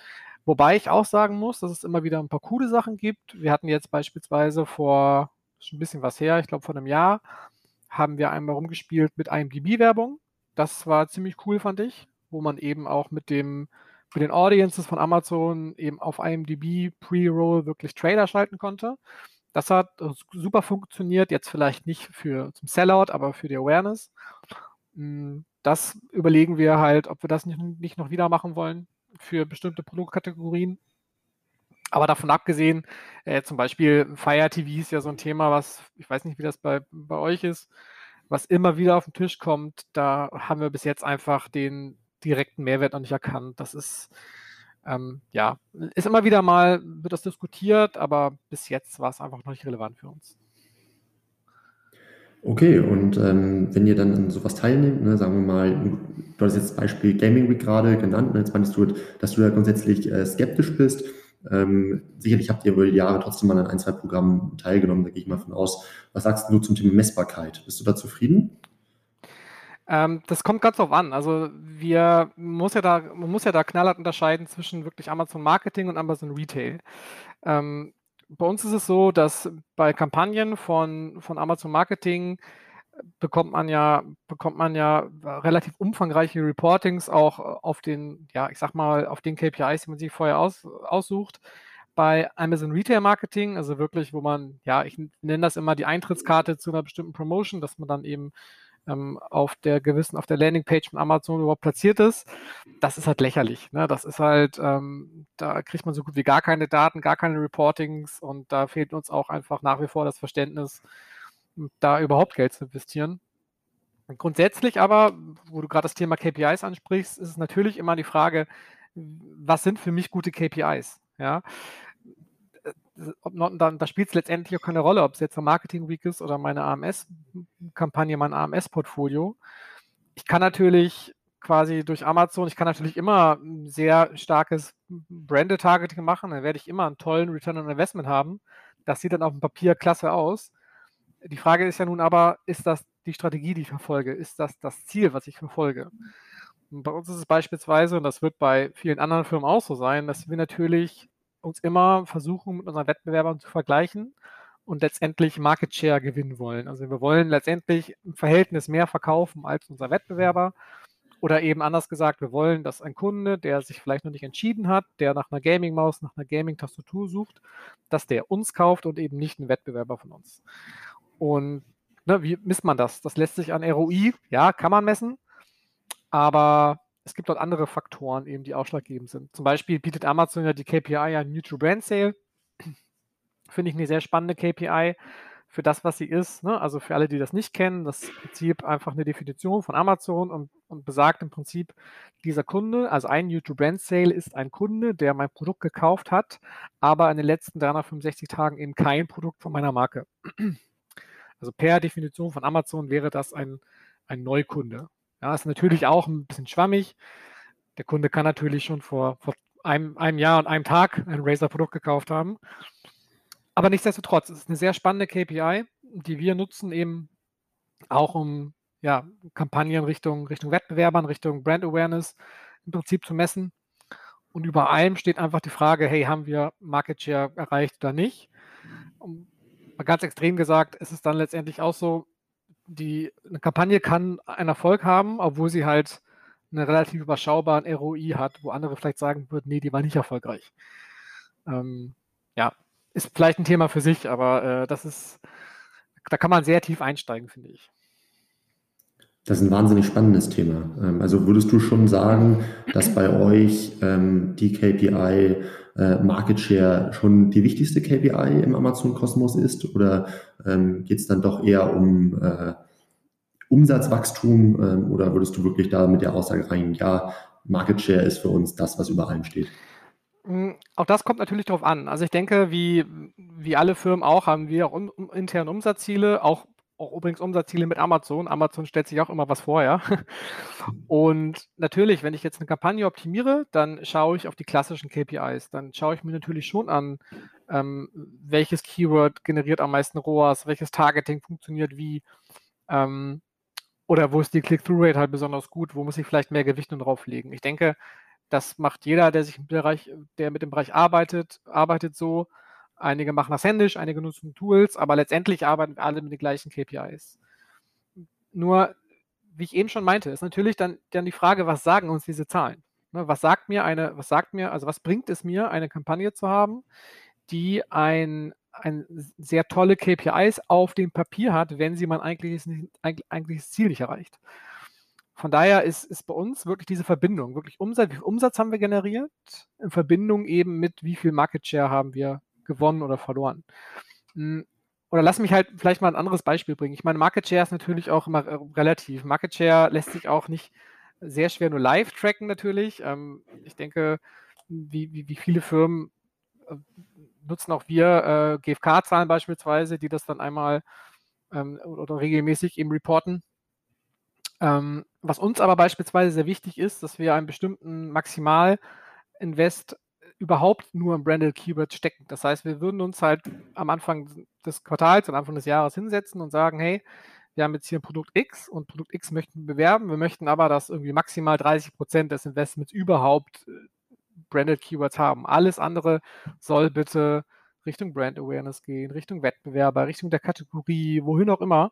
Wobei ich auch sagen muss, dass es immer wieder ein paar coole Sachen gibt. Wir hatten jetzt beispielsweise vor schon ein bisschen was her, ich glaube vor einem Jahr, haben wir einmal rumgespielt mit IMDb-Werbung. Das war ziemlich cool, fand ich, wo man eben auch mit dem mit den Audiences von Amazon eben auf IMDb Pre-Roll wirklich Trailer schalten konnte. Das hat super funktioniert, jetzt vielleicht nicht für zum Sellout, aber für die Awareness. Das überlegen wir halt, ob wir das nicht, nicht noch wieder machen wollen für bestimmte Produktkategorien. Aber davon abgesehen, äh, zum Beispiel Fire TV ist ja so ein Thema, was, ich weiß nicht, wie das bei, bei euch ist, was immer wieder auf den Tisch kommt. Da haben wir bis jetzt einfach den direkten Mehrwert noch nicht erkannt. Das ist, ähm, ja, ist immer wieder mal, wird das diskutiert, aber bis jetzt war es einfach noch nicht relevant für uns. Okay, und ähm, wenn ihr dann an sowas teilnehmt, ne, sagen wir mal, du hast jetzt das Beispiel Gaming Week gerade genannt, ne, jetzt meinst du, dass du da grundsätzlich äh, skeptisch bist. Ähm, sicherlich habt ihr die Jahre trotzdem mal an ein, zwei Programmen teilgenommen, da gehe ich mal von aus. Was sagst du zum Thema Messbarkeit? Bist du da zufrieden? Ähm, das kommt ganz drauf an. Also wir muss ja da, man muss ja da knallhart unterscheiden zwischen wirklich Amazon Marketing und Amazon Retail. Ähm, bei uns ist es so, dass bei Kampagnen von, von Amazon Marketing bekommt man ja, bekommt man ja relativ umfangreiche Reportings auch auf den, ja, ich sag mal, auf den KPIs, die man sich vorher aus, aussucht. Bei Amazon Retail Marketing, also wirklich, wo man, ja, ich nenne das immer die Eintrittskarte zu einer bestimmten Promotion, dass man dann eben ähm, auf der gewissen, auf der Landingpage von Amazon überhaupt platziert ist, das ist halt lächerlich. Ne? Das ist halt, ähm, da kriegt man so gut wie gar keine Daten, gar keine Reportings und da fehlt uns auch einfach nach wie vor das Verständnis, da überhaupt Geld zu investieren. Grundsätzlich aber, wo du gerade das Thema KPIs ansprichst, ist es natürlich immer die Frage, was sind für mich gute KPIs? Ja, dann, da spielt es letztendlich auch keine Rolle, ob es jetzt eine Marketing Week ist oder meine AMS-Kampagne, mein AMS-Portfolio. Ich kann natürlich quasi durch Amazon, ich kann natürlich immer ein sehr starkes Branded Targeting machen, dann werde ich immer einen tollen Return on Investment haben. Das sieht dann auf dem Papier klasse aus. Die Frage ist ja nun aber, ist das die Strategie, die ich verfolge? Ist das das Ziel, was ich verfolge? Und bei uns ist es beispielsweise, und das wird bei vielen anderen Firmen auch so sein, dass wir natürlich uns immer versuchen, mit unseren Wettbewerbern zu vergleichen und letztendlich Market Share gewinnen wollen. Also wir wollen letztendlich im Verhältnis mehr verkaufen als unser Wettbewerber. Oder eben anders gesagt, wir wollen, dass ein Kunde, der sich vielleicht noch nicht entschieden hat, der nach einer Gaming-Maus, nach einer Gaming-Tastatur sucht, dass der uns kauft und eben nicht einen Wettbewerber von uns. Und ne, wie misst man das? Das lässt sich an ROI, ja, kann man messen, aber es gibt dort andere Faktoren eben, die ausschlaggebend sind. Zum Beispiel bietet Amazon ja die KPI an Neutral Brand Sale. [clears throat] Finde ich eine sehr spannende KPI für das, was sie ist. Ne? Also für alle, die das nicht kennen, das Prinzip einfach eine Definition von Amazon und, und besagt im Prinzip, dieser Kunde, also ein Neutral Brand Sale ist ein Kunde, der mein Produkt gekauft hat, aber in den letzten 365 Tagen eben kein Produkt von meiner Marke. [clears throat] Also per Definition von Amazon wäre das ein, ein Neukunde. Ja, ist natürlich auch ein bisschen schwammig. Der Kunde kann natürlich schon vor, vor einem, einem Jahr und einem Tag ein Razer-Produkt gekauft haben. Aber nichtsdestotrotz, es ist eine sehr spannende KPI, die wir nutzen eben auch um ja, Kampagnen Richtung, Richtung Wettbewerbern, Richtung Brand Awareness im Prinzip zu messen. Und über allem steht einfach die Frage, hey, haben wir Market Share erreicht oder nicht? Und ganz extrem gesagt, ist es dann letztendlich auch so, die eine Kampagne kann einen Erfolg haben, obwohl sie halt einen relativ überschaubaren ROI hat, wo andere vielleicht sagen würden, nee, die war nicht erfolgreich. Ähm, ja, ist vielleicht ein Thema für sich, aber äh, das ist, da kann man sehr tief einsteigen, finde ich. Das ist ein wahnsinnig spannendes Thema. Ähm, also würdest du schon sagen, dass bei euch ähm, die KPI äh, Market Share schon die wichtigste KPI im Amazon-Kosmos ist? Oder ähm, geht es dann doch eher um äh, Umsatzwachstum? Ähm, oder würdest du wirklich da mit der Aussage rein, ja, Market Share ist für uns das, was über allem steht? Hm, auch das kommt natürlich darauf an. Also ich denke, wie, wie alle Firmen auch, haben wir auch um, interne Umsatzziele, auch auch übrigens Umsatzziele mit Amazon. Amazon stellt sich auch immer was vor, ja. [laughs] Und natürlich, wenn ich jetzt eine Kampagne optimiere, dann schaue ich auf die klassischen KPIs. Dann schaue ich mir natürlich schon an, ähm, welches Keyword generiert am meisten ROAS, welches Targeting funktioniert wie, ähm, oder wo ist die Click-Through-Rate halt besonders gut, wo muss ich vielleicht mehr Gewichtung drauflegen. Ich denke, das macht jeder, der sich im Bereich, der mit dem Bereich arbeitet, arbeitet so. Einige machen das händisch, einige nutzen Tools, aber letztendlich arbeiten wir alle mit den gleichen KPIs. Nur, wie ich eben schon meinte, ist natürlich dann, dann die Frage, was sagen uns diese Zahlen? Ne, was sagt mir eine, was sagt mir, also was bringt es mir, eine Kampagne zu haben, die ein, ein sehr tolle KPIs auf dem Papier hat, wenn sie man eigentlich, eigentlich das Ziel nicht erreicht. Von daher ist, ist bei uns wirklich diese Verbindung, wirklich Umsatz, wie viel Umsatz haben wir generiert, in Verbindung eben mit wie viel Market Share haben wir gewonnen oder verloren. Hm, oder lass mich halt vielleicht mal ein anderes Beispiel bringen. Ich meine, Market Share ist natürlich auch immer äh, relativ. Market Share lässt sich auch nicht sehr schwer nur live tracken natürlich. Ähm, ich denke, wie, wie, wie viele Firmen äh, nutzen auch wir äh, GFK-Zahlen beispielsweise, die das dann einmal ähm, oder regelmäßig eben reporten. Ähm, was uns aber beispielsweise sehr wichtig ist, dass wir einen bestimmten Maximal-Invest überhaupt nur im Branded Keyword stecken. Das heißt, wir würden uns halt am Anfang des Quartals, am Anfang des Jahres hinsetzen und sagen, hey, wir haben jetzt hier ein Produkt X und Produkt X möchten wir bewerben. Wir möchten aber, dass irgendwie maximal 30 Prozent des Investments überhaupt äh, Branded Keywords haben. Alles andere soll bitte Richtung Brand Awareness gehen, Richtung Wettbewerber, Richtung der Kategorie, wohin auch immer.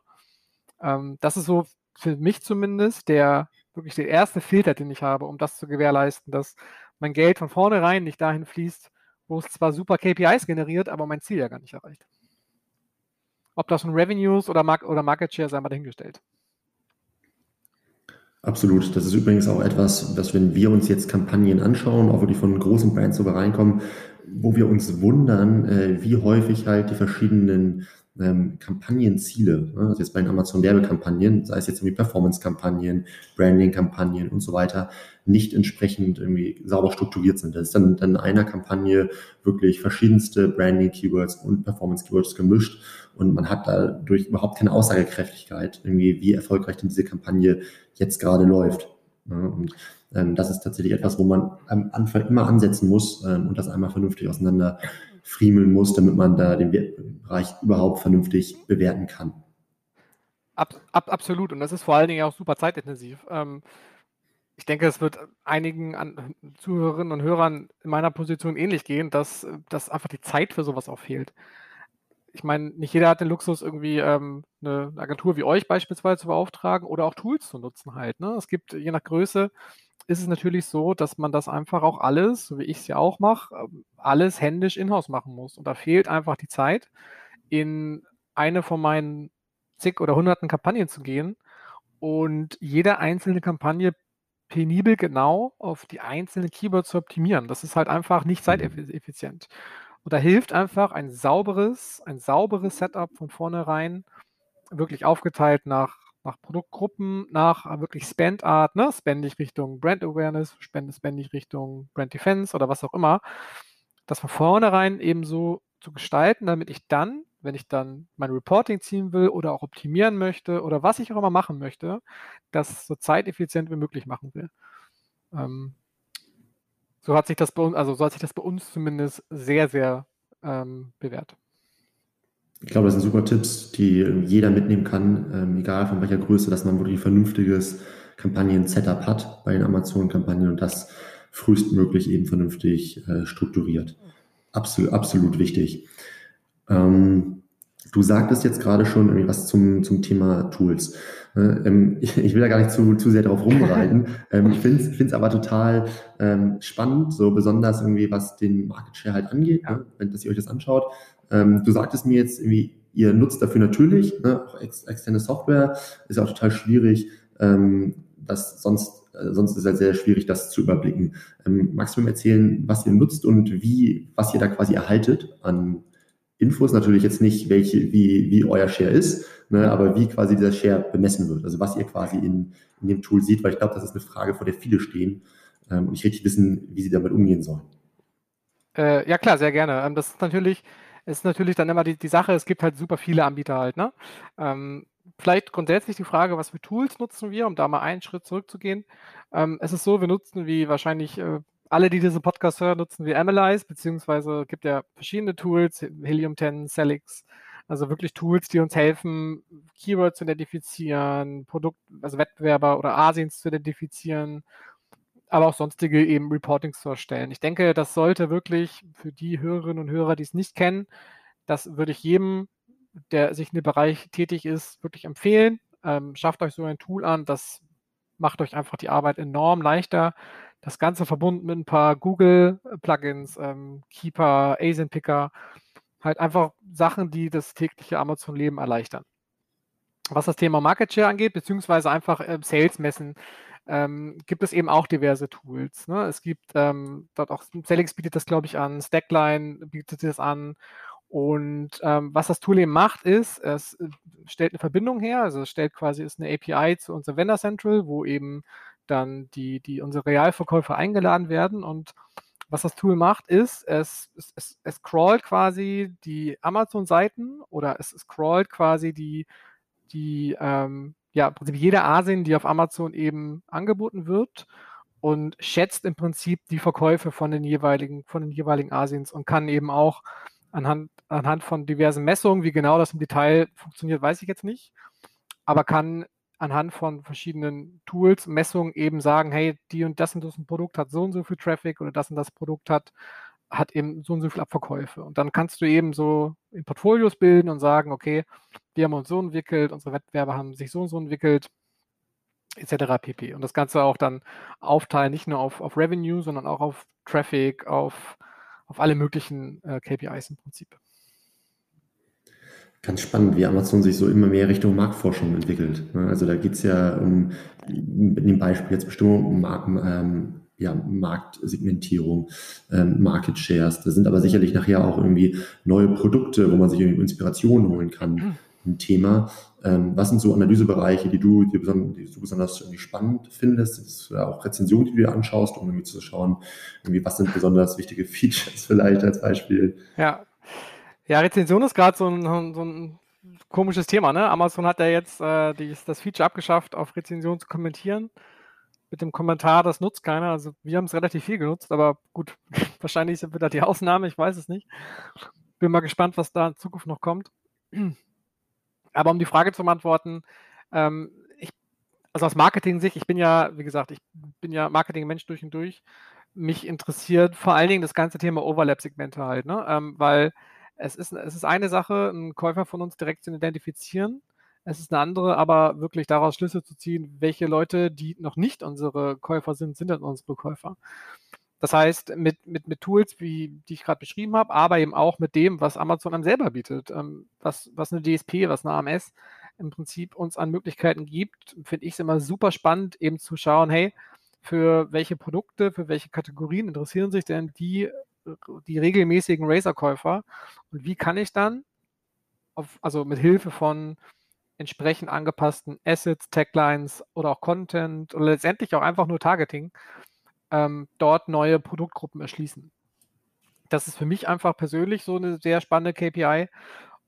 Ähm, das ist so für mich zumindest der wirklich der erste Filter, den ich habe, um das zu gewährleisten, dass mein Geld von vornherein nicht dahin fließt, wo es zwar super KPIs generiert, aber mein Ziel ja gar nicht erreicht. Ob das nun Revenues oder, Mark oder Market Share sei mal dahingestellt. Absolut. Das ist übrigens auch etwas, dass wenn wir uns jetzt Kampagnen anschauen, auch wirklich von großen Brands sogar reinkommen, wo wir uns wundern, äh, wie häufig halt die verschiedenen ähm, Kampagnenziele, ne? also jetzt bei den Amazon-Werbekampagnen, sei es jetzt irgendwie Performance-Kampagnen, Branding-Kampagnen und so weiter, nicht entsprechend irgendwie sauber strukturiert sind. Das ist dann, dann in einer Kampagne wirklich verschiedenste Branding-Keywords und Performance-Keywords gemischt und man hat dadurch überhaupt keine Aussagekräftigkeit, irgendwie, wie erfolgreich denn diese Kampagne jetzt gerade läuft. Ne? Und ähm, das ist tatsächlich etwas, wo man am Anfang immer ansetzen muss ähm, und das einmal vernünftig auseinander friemeln muss, damit man da den Bereich überhaupt vernünftig bewerten kann. Ab, ab, absolut. Und das ist vor allen Dingen auch super zeitintensiv. Ähm, ich denke, es wird einigen an, Zuhörerinnen und Hörern in meiner Position ähnlich gehen, dass, dass einfach die Zeit für sowas auch fehlt. Ich meine, nicht jeder hat den Luxus, irgendwie ähm, eine Agentur wie euch beispielsweise zu beauftragen oder auch Tools zu nutzen halt. Ne? Es gibt je nach Größe ist es natürlich so, dass man das einfach auch alles, so wie ich es ja auch mache, ähm, alles händisch in-house machen muss. Und da fehlt einfach die Zeit, in eine von meinen zig oder hunderten Kampagnen zu gehen und jede einzelne Kampagne penibel genau auf die einzelnen Keywords zu optimieren. Das ist halt einfach nicht zeiteffizient. Und da hilft einfach ein sauberes, ein sauberes Setup von vornherein, wirklich aufgeteilt nach nach Produktgruppen, nach äh, wirklich Spend-Art, ne? Spende ich Richtung Brand Awareness, ich Richtung Brand Defense oder was auch immer, das von vornherein eben so zu gestalten, damit ich dann, wenn ich dann mein Reporting ziehen will oder auch optimieren möchte oder was ich auch immer machen möchte, das so zeiteffizient wie möglich machen will. Ähm, so hat sich das bei uns, also so hat sich das bei uns zumindest sehr, sehr ähm, bewährt. Ich glaube, das sind super Tipps, die jeder mitnehmen kann, ähm, egal von welcher Größe, dass man wirklich ein vernünftiges Kampagnen-Setup hat bei den Amazon-Kampagnen und das frühestmöglich eben vernünftig äh, strukturiert. Absolut, absolut wichtig. Ähm, du sagtest jetzt gerade schon irgendwie was zum, zum Thema Tools. Äh, ähm, [laughs] ich, ich, will da gar nicht zu, zu sehr drauf rumreiten. [laughs] ähm, ich finde es aber total ähm, spannend, so besonders irgendwie, was den Market Share halt angeht, ne? wenn dass ihr euch das anschaut. Ähm, du sagtest mir jetzt irgendwie, ihr nutzt dafür natürlich ne, auch ex externe Software. Ist ja auch total schwierig, ähm, das sonst, äh, sonst ist es halt sehr schwierig, das zu überblicken. Ähm, magst du mir erzählen, was ihr nutzt und wie, was ihr da quasi erhaltet an Infos? Natürlich jetzt nicht, welche, wie, wie euer Share ist, ne, aber wie quasi dieser Share bemessen wird. Also was ihr quasi in, in dem Tool sieht, weil ich glaube, das ist eine Frage, vor der viele stehen ähm, und ich richtig wissen, wie sie damit umgehen sollen. Äh, ja klar, sehr gerne. Ähm, das ist natürlich ist natürlich dann immer die, die Sache, es gibt halt super viele Anbieter halt, ne? Ähm, vielleicht grundsätzlich die Frage, was für Tools nutzen wir, um da mal einen Schritt zurückzugehen. Ähm, es ist so, wir nutzen wie wahrscheinlich äh, alle, die diesen Podcast hören, nutzen wir Analyze, beziehungsweise gibt ja verschiedene Tools, Helium 10, Celix, also wirklich Tools, die uns helfen, Keywords zu identifizieren, Produkt, also Wettbewerber oder Asiens zu identifizieren, aber auch sonstige eben Reportings zu erstellen. Ich denke, das sollte wirklich für die Hörerinnen und Hörer, die es nicht kennen, das würde ich jedem, der sich in dem Bereich tätig ist, wirklich empfehlen. Ähm, schafft euch so ein Tool an, das macht euch einfach die Arbeit enorm leichter. Das Ganze verbunden mit ein paar Google-Plugins, ähm, Keeper, ASIN-Picker, halt einfach Sachen, die das tägliche Amazon-Leben erleichtern. Was das Thema Market Share angeht, beziehungsweise einfach äh, Sales messen, ähm, gibt es eben auch diverse Tools. Ne? Es gibt ähm, dort auch, Celix bietet das, glaube ich, an, Stackline bietet das an. Und ähm, was das Tool eben macht, ist, es äh, stellt eine Verbindung her, also es stellt quasi ist eine API zu unserem Vendor Central, wo eben dann die, die unsere Realverkäufer eingeladen werden. Und was das Tool macht, ist, es, es, es scrollt quasi die Amazon-Seiten oder es scrollt quasi die, die ähm, ja, im Prinzip jede Asien, die auf Amazon eben angeboten wird und schätzt im Prinzip die Verkäufe von den jeweiligen, von den jeweiligen Asiens und kann eben auch anhand, anhand von diversen Messungen, wie genau das im Detail funktioniert, weiß ich jetzt nicht, aber kann anhand von verschiedenen Tools, Messungen eben sagen, hey, die und das und das ein Produkt hat so und so viel Traffic oder das und das Produkt hat, hat eben so und so viel Abverkäufe. Und dann kannst du eben so in Portfolios bilden und sagen, okay, wir haben uns so entwickelt, unsere Wettbewerber haben sich so und so entwickelt, etc. pp. Und das Ganze auch dann aufteilen, nicht nur auf, auf Revenue, sondern auch auf Traffic, auf, auf alle möglichen äh, KPIs im Prinzip. Ganz spannend, wie Amazon sich so immer mehr Richtung Marktforschung entwickelt. Ne? Also da geht es ja um, in dem Beispiel jetzt bestimmt um Marken, ähm, ja, Marktsegmentierung, ähm, Market Shares. Da sind aber sicherlich nachher auch irgendwie neue Produkte, wo man sich irgendwie Inspiration holen kann. Mhm. Ein Thema. Ähm, was sind so Analysebereiche, die du, die, besonders, die du besonders irgendwie spannend findest? Das ist auch Rezensionen, die du dir anschaust, um irgendwie zu schauen, irgendwie, was sind besonders wichtige Features [laughs] vielleicht als Beispiel? Ja, ja, Rezension ist gerade so ein, so ein komisches Thema. Ne? Amazon hat ja jetzt äh, die, das Feature abgeschafft, auf Rezension zu kommentieren. Mit dem Kommentar, das nutzt keiner. Also wir haben es relativ viel genutzt, aber gut, [laughs] wahrscheinlich sind wir da die Ausnahme, ich weiß es nicht. Bin mal gespannt, was da in Zukunft noch kommt. [clears throat] Aber um die Frage zu beantworten, ähm, ich, also aus Marketing-Sicht, ich bin ja, wie gesagt, ich bin ja Marketing-Mensch durch und durch. Mich interessiert vor allen Dingen das ganze Thema Overlap-Segmente halt, ne? Ähm, weil es ist, es ist eine Sache, einen Käufer von uns direkt zu identifizieren. Es ist eine andere, aber wirklich daraus Schlüsse zu ziehen, welche Leute, die noch nicht unsere Käufer sind, sind dann unsere Käufer. Das heißt, mit, mit, mit Tools, wie die ich gerade beschrieben habe, aber eben auch mit dem, was Amazon einem selber bietet, ähm, was, was eine DSP, was eine AMS im Prinzip uns an Möglichkeiten gibt, finde ich es immer super spannend, eben zu schauen, hey, für welche Produkte, für welche Kategorien interessieren sich denn die die regelmäßigen Razer-Käufer und wie kann ich dann, auf, also mit Hilfe von entsprechend angepassten Assets, Taglines oder auch Content oder letztendlich auch einfach nur Targeting, ähm, dort neue Produktgruppen erschließen. Das ist für mich einfach persönlich so eine sehr spannende KPI.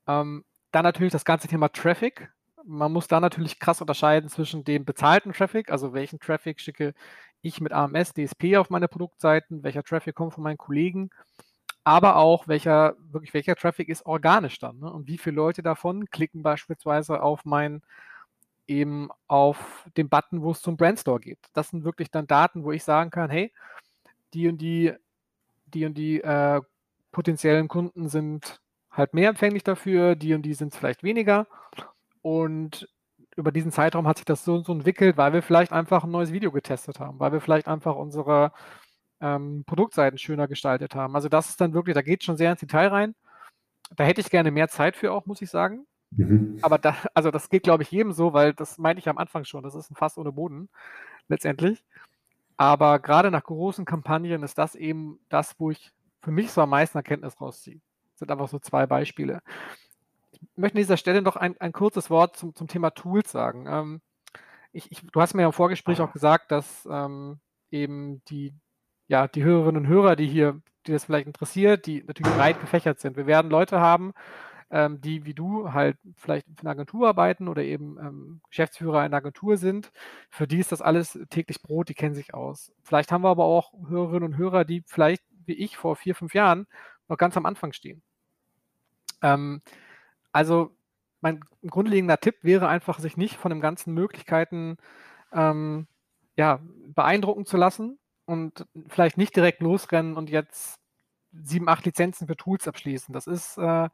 Ähm, dann natürlich das ganze Thema Traffic. Man muss da natürlich krass unterscheiden zwischen dem bezahlten Traffic, also welchen Traffic schicke ich mit AMS, DSP auf meine Produktseiten, welcher Traffic kommt von meinen Kollegen, aber auch welcher, wirklich welcher Traffic ist organisch dann ne? und wie viele Leute davon klicken beispielsweise auf mein eben auf den Button, wo es zum Brandstore geht. Das sind wirklich dann Daten, wo ich sagen kann, hey, die und die, die und die äh, potenziellen Kunden sind halt mehr empfänglich dafür, die und die sind vielleicht weniger. Und über diesen Zeitraum hat sich das so, so entwickelt, weil wir vielleicht einfach ein neues Video getestet haben, weil wir vielleicht einfach unsere ähm, Produktseiten schöner gestaltet haben. Also das ist dann wirklich, da geht schon sehr ins Detail rein. Da hätte ich gerne mehr Zeit für auch, muss ich sagen. Mhm. Aber da, also das geht, glaube ich, jedem so, weil das meinte ich am Anfang schon, das ist ein Fass ohne Boden, letztendlich. Aber gerade nach großen Kampagnen ist das eben das, wo ich für mich so am meisten Erkenntnis rausziehe. Das sind einfach so zwei Beispiele möchte an dieser Stelle noch ein, ein kurzes Wort zum, zum Thema Tools sagen. Ähm, ich, ich, du hast mir ja im Vorgespräch auch gesagt, dass ähm, eben die, ja, die Hörerinnen und Hörer, die hier, die das vielleicht interessiert, die natürlich breit gefächert sind. Wir werden Leute haben, ähm, die wie du halt vielleicht für eine Agentur arbeiten oder eben ähm, Geschäftsführer einer Agentur sind. Für die ist das alles täglich Brot, die kennen sich aus. Vielleicht haben wir aber auch Hörerinnen und Hörer, die vielleicht wie ich vor vier, fünf Jahren noch ganz am Anfang stehen. Ähm, also mein grundlegender Tipp wäre einfach, sich nicht von den ganzen Möglichkeiten ähm, ja, beeindrucken zu lassen und vielleicht nicht direkt losrennen und jetzt sieben, acht Lizenzen für Tools abschließen. Das ist, äh,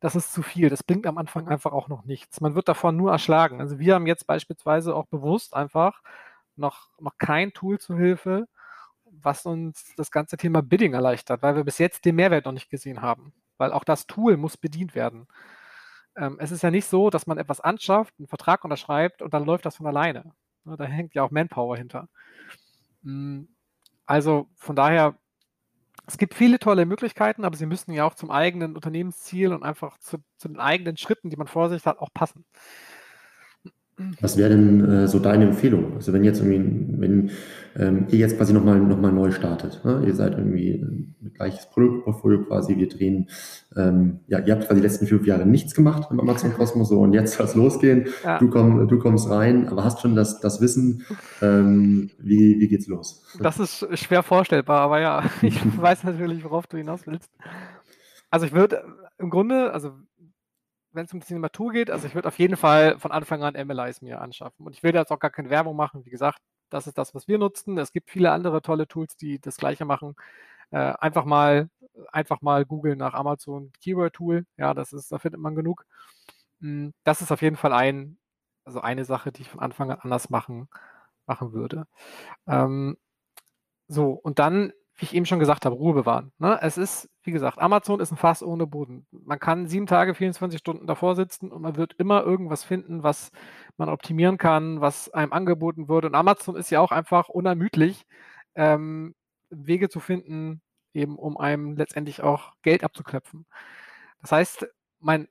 das ist zu viel. Das bringt am Anfang einfach auch noch nichts. Man wird davon nur erschlagen. Also wir haben jetzt beispielsweise auch bewusst einfach noch, noch kein Tool zur Hilfe, was uns das ganze Thema Bidding erleichtert, weil wir bis jetzt den Mehrwert noch nicht gesehen haben. Weil auch das Tool muss bedient werden. Ähm, es ist ja nicht so, dass man etwas anschafft, einen Vertrag unterschreibt und dann läuft das von alleine. Ne, da hängt ja auch Manpower hinter. Hm, also von daher, es gibt viele tolle Möglichkeiten, aber sie müssen ja auch zum eigenen Unternehmensziel und einfach zu, zu den eigenen Schritten, die man vor sich hat, auch passen. Was wäre denn äh, so deine Empfehlung? Also wenn jetzt irgendwie, wenn ähm, ihr jetzt quasi nochmal noch mal neu startet, ne? ihr seid irgendwie ein gleiches Produktportfolio quasi, wir drehen, ähm, ja, ihr habt quasi die letzten fünf Jahre nichts gemacht im Amazon [laughs] Kosmos so und jetzt soll es losgehen, ja. du, komm, du kommst rein, aber hast schon das, das Wissen, ähm, wie, wie geht's los? Das ist schwer vorstellbar, aber ja, [laughs] ich weiß natürlich, worauf du hinaus willst. Also ich würde im Grunde, also wenn es um Cinematur geht, also ich würde auf jeden Fall von Anfang an MLIs mir anschaffen. Und ich will jetzt auch gar keine Werbung machen. Wie gesagt, das ist das, was wir nutzen. Es gibt viele andere tolle Tools, die das Gleiche machen. Äh, einfach mal, einfach mal googeln nach Amazon Keyword Tool. Ja, das ist, da findet man genug. Hm, das ist auf jeden Fall ein, also eine Sache, die ich von Anfang an anders machen, machen würde. Ähm, so, und dann wie ich eben schon gesagt habe, Ruhe bewahren. Ne? Es ist, wie gesagt, Amazon ist ein Fass ohne Boden. Man kann sieben Tage, 24 Stunden davor sitzen und man wird immer irgendwas finden, was man optimieren kann, was einem angeboten wird. Und Amazon ist ja auch einfach unermüdlich, ähm, Wege zu finden, eben um einem letztendlich auch Geld abzuknöpfen. Das heißt, mein,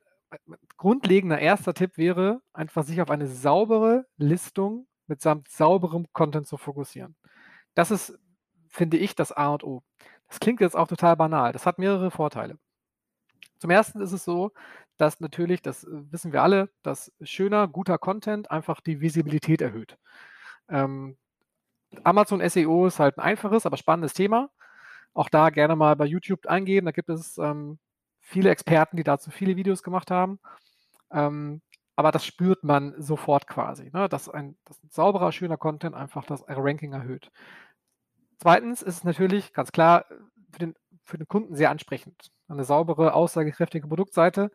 mein grundlegender erster Tipp wäre, einfach sich auf eine saubere Listung mitsamt sauberem Content zu fokussieren. Das ist finde ich das A und O. Das klingt jetzt auch total banal. Das hat mehrere Vorteile. Zum ersten ist es so, dass natürlich, das äh, wissen wir alle, dass schöner, guter Content einfach die Visibilität erhöht. Ähm, Amazon SEO ist halt ein einfaches, aber spannendes Thema. Auch da gerne mal bei YouTube eingeben. Da gibt es ähm, viele Experten, die dazu viele Videos gemacht haben. Ähm, aber das spürt man sofort quasi, ne? dass, ein, dass ein sauberer, schöner Content einfach das Ranking erhöht. Zweitens ist es natürlich ganz klar für den, für den Kunden sehr ansprechend. Eine saubere, aussagekräftige Produktseite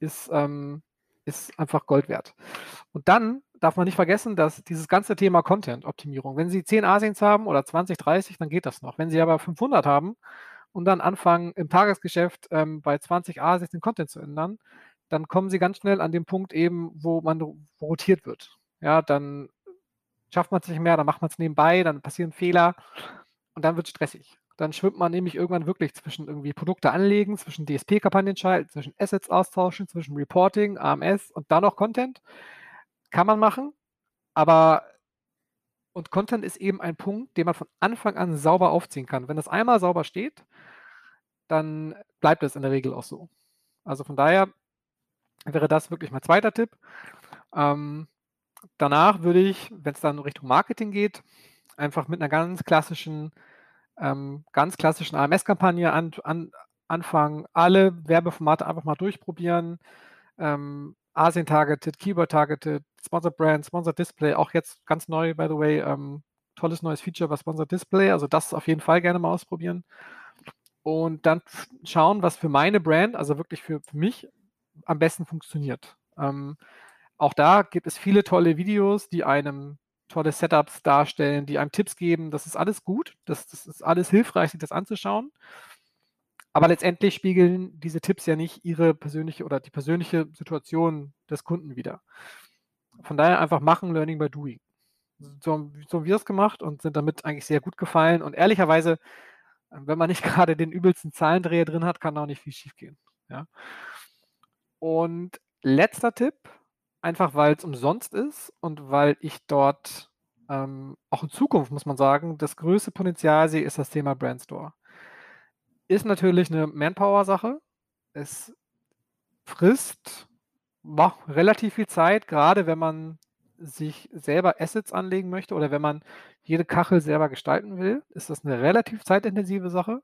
ist, ähm, ist einfach Gold wert. Und dann darf man nicht vergessen, dass dieses ganze Thema Content-Optimierung, wenn Sie 10 Asiens haben oder 20, 30, dann geht das noch. Wenn Sie aber 500 haben und dann anfangen, im Tagesgeschäft ähm, bei 20 Asiens den Content zu ändern, dann kommen Sie ganz schnell an den Punkt eben, wo man rotiert wird. Ja, dann schafft man es nicht mehr, dann macht man es nebenbei, dann passieren Fehler und dann wird es stressig. Dann schwimmt man nämlich irgendwann wirklich zwischen irgendwie Produkte anlegen, zwischen DSP-Kampagnen schalten, zwischen Assets austauschen, zwischen Reporting, AMS und dann noch Content. Kann man machen, aber und Content ist eben ein Punkt, den man von Anfang an sauber aufziehen kann. Wenn das einmal sauber steht, dann bleibt es in der Regel auch so. Also von daher wäre das wirklich mein zweiter Tipp. Ähm, danach würde ich, wenn es dann Richtung Marketing geht, einfach mit einer ganz klassischen ähm, ganz klassischen AMS-Kampagne an, an, anfangen, alle Werbeformate einfach mal durchprobieren. Ähm, Asien-Targeted, Keyword-Targeted, Sponsored Brand, Sponsored Display, auch jetzt ganz neu, by the way, ähm, tolles neues Feature bei Sponsored Display, also das auf jeden Fall gerne mal ausprobieren. Und dann schauen, was für meine Brand, also wirklich für, für mich, am besten funktioniert. Ähm, auch da gibt es viele tolle Videos, die einem tolle Setups darstellen, die einem Tipps geben. Das ist alles gut. Das, das ist alles hilfreich, sich das anzuschauen. Aber letztendlich spiegeln diese Tipps ja nicht ihre persönliche oder die persönliche Situation des Kunden wider. Von daher einfach machen, Learning by Doing. So, so haben wir es gemacht und sind damit eigentlich sehr gut gefallen. Und ehrlicherweise, wenn man nicht [laughs] gerade den übelsten Zahlendreher drin hat, kann auch nicht viel schief gehen. Ja? Und letzter Tipp, einfach weil es umsonst ist und weil ich dort ähm, auch in Zukunft, muss man sagen, das größte Potenzial sehe, ist das Thema Brandstore. Ist natürlich eine Manpower-Sache. Es frisst boah, relativ viel Zeit, gerade wenn man sich selber Assets anlegen möchte oder wenn man jede Kachel selber gestalten will, ist das eine relativ zeitintensive Sache.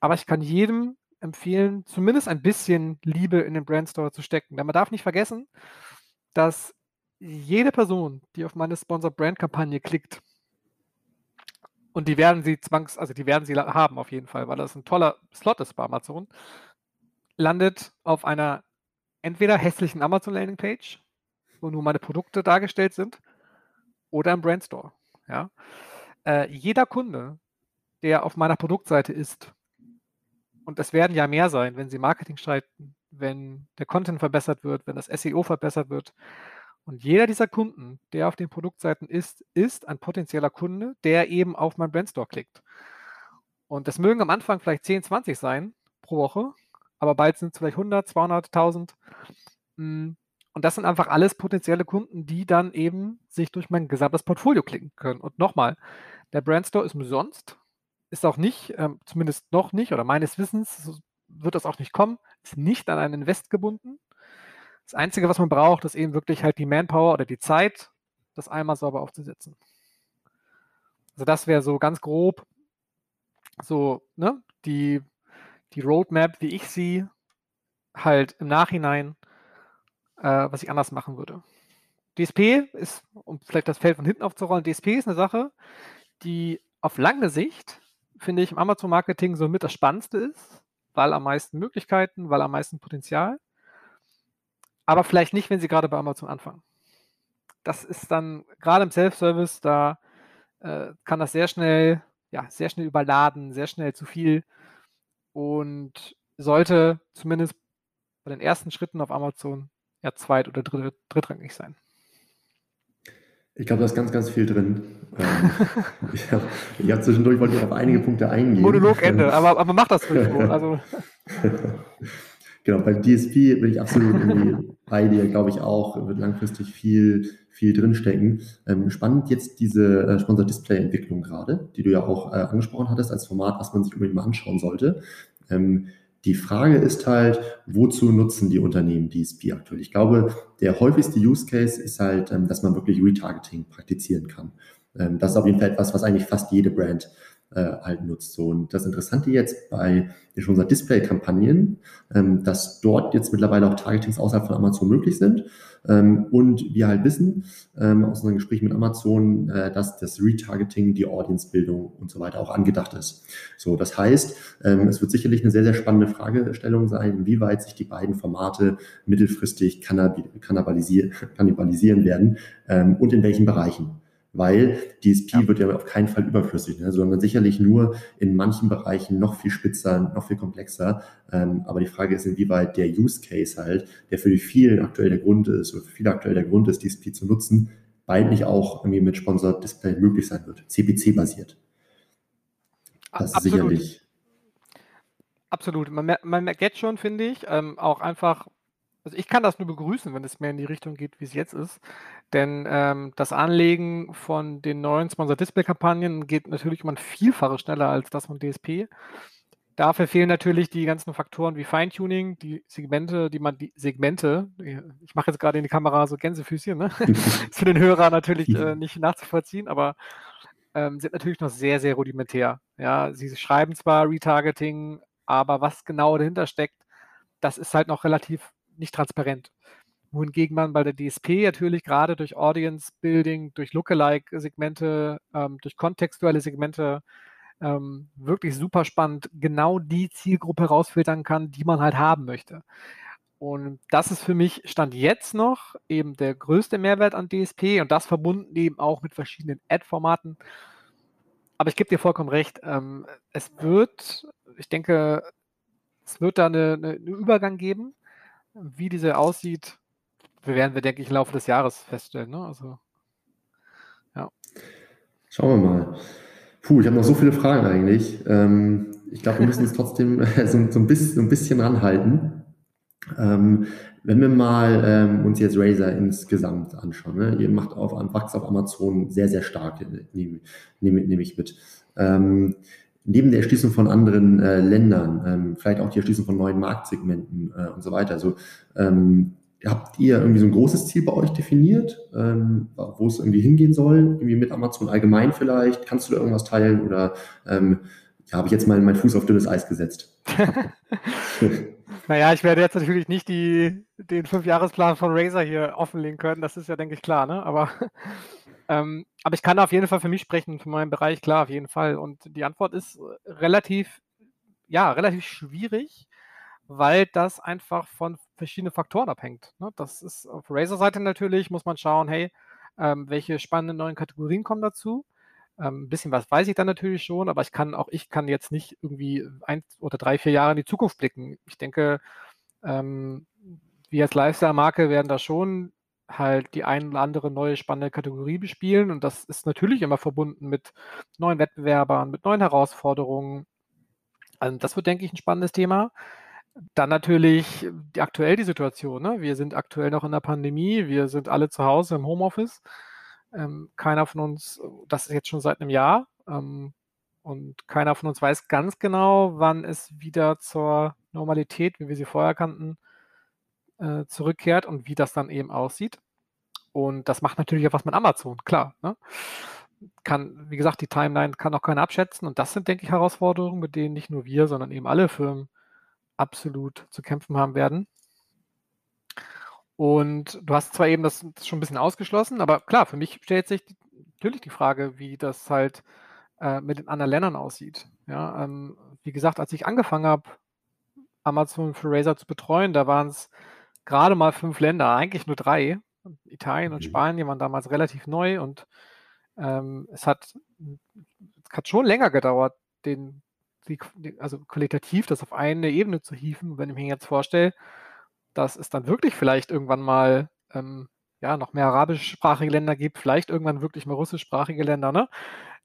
Aber ich kann jedem empfehlen, zumindest ein bisschen Liebe in den Brandstore zu stecken. Denn man darf nicht vergessen, dass jede Person, die auf meine Sponsor Brand Kampagne klickt, und die werden sie zwangs, also die werden sie haben auf jeden Fall, weil das ein toller Slot ist bei Amazon, landet auf einer entweder hässlichen Amazon Landing Page, wo nur meine Produkte dargestellt sind, oder im Brandstore. Ja? Äh, jeder Kunde, der auf meiner Produktseite ist, und es werden ja mehr sein, wenn sie Marketing streiten, wenn der Content verbessert wird, wenn das SEO verbessert wird, und jeder dieser Kunden, der auf den Produktseiten ist, ist ein potenzieller Kunde, der eben auf mein Brandstore klickt. Und das mögen am Anfang vielleicht 10, 20 sein pro Woche, aber bald sind es vielleicht 100, 200, 1000. Und das sind einfach alles potenzielle Kunden, die dann eben sich durch mein gesamtes Portfolio klicken können. Und nochmal, der Brandstore ist umsonst, ist auch nicht, ähm, zumindest noch nicht, oder meines Wissens wird das auch nicht kommen, ist nicht an einen Invest gebunden. Das Einzige, was man braucht, ist eben wirklich halt die Manpower oder die Zeit, das einmal sauber aufzusetzen. Also das wäre so ganz grob so, ne, die, die Roadmap, wie ich sie halt im Nachhinein, äh, was ich anders machen würde. DSP ist, um vielleicht das Feld von hinten aufzurollen, DSP ist eine Sache, die auf lange Sicht, finde ich, im Amazon-Marketing so mit das Spannendste ist, weil am meisten Möglichkeiten, weil am meisten Potenzial. Aber vielleicht nicht, wenn Sie gerade bei Amazon anfangen. Das ist dann gerade im Self-Service, da äh, kann das sehr schnell, ja, sehr schnell überladen, sehr schnell zu viel und sollte zumindest bei den ersten Schritten auf Amazon ja zweit- oder dritt, drittrangig sein. Ich glaube, da ist ganz, ganz viel drin. Ähm, ich habe hab zwischendurch wollte ich auf einige Punkte eingehen. Monologende, aber, aber mach das ruhig so. Also. [laughs] Genau, beim DSP bin ich absolut bei dir, glaube ich auch, wird langfristig viel, viel drinstecken. Ähm, spannend jetzt diese äh, Sponsor-Display-Entwicklung gerade, die du ja auch äh, angesprochen hattest als Format, was man sich unbedingt mal anschauen sollte. Ähm, die Frage ist halt, wozu nutzen die Unternehmen DSP aktuell? Ich glaube, der häufigste Use Case ist halt, ähm, dass man wirklich Retargeting praktizieren kann. Ähm, das ist auf jeden Fall etwas, was eigentlich fast jede Brand äh, halt nutzt. So, und das Interessante jetzt bei schon unserer Display-Kampagnen, ähm, dass dort jetzt mittlerweile auch Targetings außerhalb von Amazon möglich sind. Ähm, und wir halt wissen ähm, aus unseren Gesprächen mit Amazon, äh, dass das Retargeting, die Audience-Bildung und so weiter auch angedacht ist. So, das heißt, ähm, es wird sicherlich eine sehr, sehr spannende Fragestellung sein, inwieweit sich die beiden Formate mittelfristig kannibalisieren, werden ähm, und in welchen Bereichen weil DSP ja. wird ja auf keinen Fall überflüssig, ne, sondern sicherlich nur in manchen Bereichen noch viel spitzer, noch viel komplexer. Ähm, aber die Frage ist, inwieweit der Use Case halt, der für die vielen aktuell der Grund ist, oder für viele aktuell der Grund ist, DSP zu nutzen, bald nicht auch irgendwie mit Sponsored Display möglich sein wird, CPC-basiert. Das Absolut. ist sicherlich. Absolut. Man, man merkt jetzt schon, finde ich, ähm, auch einfach also ich kann das nur begrüßen, wenn es mehr in die Richtung geht, wie es jetzt ist. Denn ähm, das Anlegen von den neuen Sponsor-Display-Kampagnen geht natürlich um ein Vielfaches schneller als das von DSP. Dafür fehlen natürlich die ganzen Faktoren wie Feintuning, die Segmente, die man, die Segmente, ich mache jetzt gerade in die Kamera so Gänsefüßchen, ne? ist [laughs] für den Hörer natürlich äh, nicht nachzuvollziehen, aber ähm, sind natürlich noch sehr, sehr rudimentär. Ja, sie schreiben zwar Retargeting, aber was genau dahinter steckt, das ist halt noch relativ nicht transparent. Wohingegen man bei der DSP natürlich gerade durch Audience Building, durch Lookalike-Segmente, ähm, durch kontextuelle Segmente ähm, wirklich super spannend genau die Zielgruppe rausfiltern kann, die man halt haben möchte. Und das ist für mich Stand jetzt noch eben der größte Mehrwert an DSP und das verbunden eben auch mit verschiedenen Ad-Formaten. Aber ich gebe dir vollkommen recht, ähm, es wird, ich denke, es wird da eine, eine, einen Übergang geben wie diese aussieht, werden wir, denke ich, im Laufe des Jahres feststellen. Ne? Also, ja. Schauen wir mal. Puh, ich habe noch so viele Fragen eigentlich. Ähm, ich glaube, wir müssen uns [laughs] trotzdem so, so, ein bisschen, so ein bisschen ranhalten. Ähm, wenn wir mal ähm, uns jetzt Razer insgesamt anschauen, ne? ihr macht auf, wachst auf Amazon sehr, sehr stark, nehme nehm, nehm ich mit. Ähm, neben der Erschließung von anderen äh, Ländern, ähm, vielleicht auch die Erschließung von neuen Marktsegmenten äh, und so weiter. Also ähm, habt ihr irgendwie so ein großes Ziel bei euch definiert, ähm, wo es irgendwie hingehen soll, irgendwie mit Amazon allgemein vielleicht? Kannst du da irgendwas teilen oder ähm, ja, habe ich jetzt mal meinen Fuß auf dünnes Eis gesetzt? [laughs] naja, ich werde jetzt natürlich nicht die, den Fünfjahresplan von Razer hier offenlegen können, das ist ja, denke ich, klar, ne? Aber ähm, aber ich kann auf jeden Fall für mich sprechen, für meinen Bereich, klar, auf jeden Fall. Und die Antwort ist äh, relativ, ja, relativ schwierig, weil das einfach von verschiedenen Faktoren abhängt. Ne? Das ist auf Razer-Seite natürlich, muss man schauen, hey, ähm, welche spannenden neuen Kategorien kommen dazu. Ähm, ein bisschen was weiß ich dann natürlich schon, aber ich kann auch, ich kann jetzt nicht irgendwie ein oder drei, vier Jahre in die Zukunft blicken. Ich denke, ähm, wir als Lifestyle-Marke werden da schon halt die ein oder andere neue spannende Kategorie bespielen. Und das ist natürlich immer verbunden mit neuen Wettbewerbern, mit neuen Herausforderungen. Also das wird, denke ich, ein spannendes Thema. Dann natürlich die, aktuell die Situation. Ne? Wir sind aktuell noch in der Pandemie. Wir sind alle zu Hause im Homeoffice. Ähm, keiner von uns, das ist jetzt schon seit einem Jahr. Ähm, und keiner von uns weiß ganz genau, wann es wieder zur Normalität, wie wir sie vorher kannten, äh, zurückkehrt und wie das dann eben aussieht. Und das macht natürlich auch was mit Amazon, klar. Ne? Kann, wie gesagt, die Timeline kann auch keiner abschätzen. Und das sind, denke ich, Herausforderungen, mit denen nicht nur wir, sondern eben alle Firmen absolut zu kämpfen haben werden. Und du hast zwar eben das, schon ein bisschen ausgeschlossen, aber klar, für mich stellt sich natürlich die Frage, wie das halt äh, mit den anderen Ländern aussieht. Ja, ähm, wie gesagt, als ich angefangen habe, Amazon für Razer zu betreuen, da waren es gerade mal fünf Länder, eigentlich nur drei. Italien und mhm. Spanien waren damals relativ neu und ähm, es, hat, es hat schon länger gedauert, den, die, also qualitativ das auf eine Ebene zu hieven. Wenn ich mir jetzt vorstelle, dass es dann wirklich vielleicht irgendwann mal ähm, ja, noch mehr arabischsprachige Länder gibt, vielleicht irgendwann wirklich mal russischsprachige Länder, ne?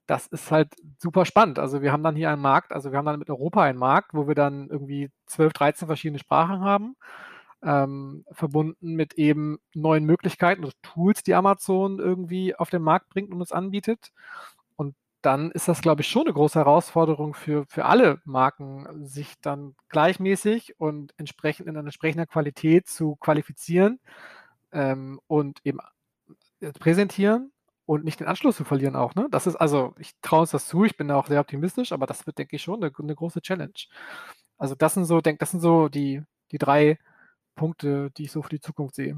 Das ist halt super spannend. Also wir haben dann hier einen Markt, also wir haben dann mit Europa einen Markt, wo wir dann irgendwie 12, 13 verschiedene Sprachen haben ähm, verbunden mit eben neuen Möglichkeiten oder Tools, die Amazon irgendwie auf den Markt bringt und uns anbietet. Und dann ist das, glaube ich, schon eine große Herausforderung für, für alle Marken, sich dann gleichmäßig und entsprechend in einer entsprechender Qualität zu qualifizieren ähm, und eben äh, präsentieren und nicht den Anschluss zu verlieren auch. Ne? Das ist also, ich traue uns das zu, ich bin auch sehr optimistisch, aber das wird, denke ich, schon eine, eine große Challenge. Also das sind so, denk, das sind so die, die drei Punkte, die ich so für die Zukunft sehe.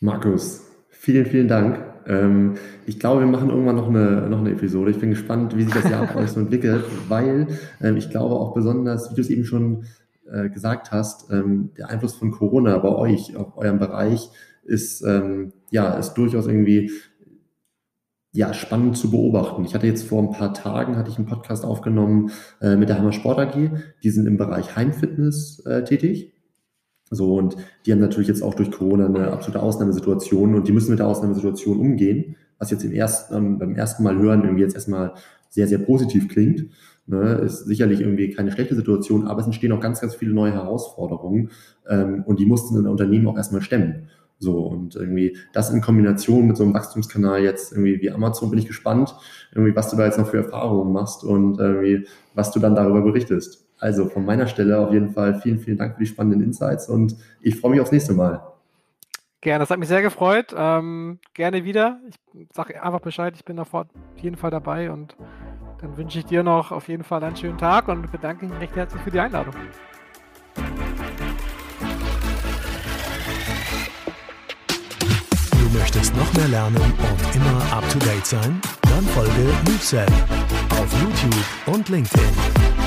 Markus, vielen, vielen Dank. Ähm, ich glaube, wir machen irgendwann noch eine, noch eine Episode. Ich bin gespannt, wie sich das Jahr [laughs] euch so entwickelt, weil ähm, ich glaube auch besonders, wie du es eben schon äh, gesagt hast, ähm, der Einfluss von Corona bei euch, auf eurem Bereich, ist, ähm, ja, ist durchaus irgendwie ja, spannend zu beobachten. Ich hatte jetzt vor ein paar Tagen hatte ich einen Podcast aufgenommen äh, mit der Hammer Sport AG. Die sind im Bereich Heimfitness äh, tätig. So, und die haben natürlich jetzt auch durch Corona eine absolute Ausnahmesituation und die müssen mit der Ausnahmesituation umgehen, was jetzt im ersten, ähm, beim ersten Mal hören irgendwie jetzt erstmal sehr, sehr positiv klingt. Ne, ist sicherlich irgendwie keine schlechte Situation, aber es entstehen auch ganz, ganz viele neue Herausforderungen ähm, und die mussten ein Unternehmen auch erstmal stemmen. So, und irgendwie das in Kombination mit so einem Wachstumskanal jetzt irgendwie wie Amazon bin ich gespannt, irgendwie, was du da jetzt noch für Erfahrungen machst und irgendwie, was du dann darüber berichtest. Also von meiner Stelle auf jeden Fall vielen, vielen Dank für die spannenden Insights und ich freue mich aufs nächste Mal. Gerne, das hat mich sehr gefreut. Ähm, gerne wieder. Ich sage einfach Bescheid, ich bin da auf jeden Fall dabei und dann wünsche ich dir noch auf jeden Fall einen schönen Tag und bedanke mich recht herzlich für die Einladung. Du möchtest noch mehr lernen und immer up to date sein? Dann folge MoveSell auf YouTube und LinkedIn.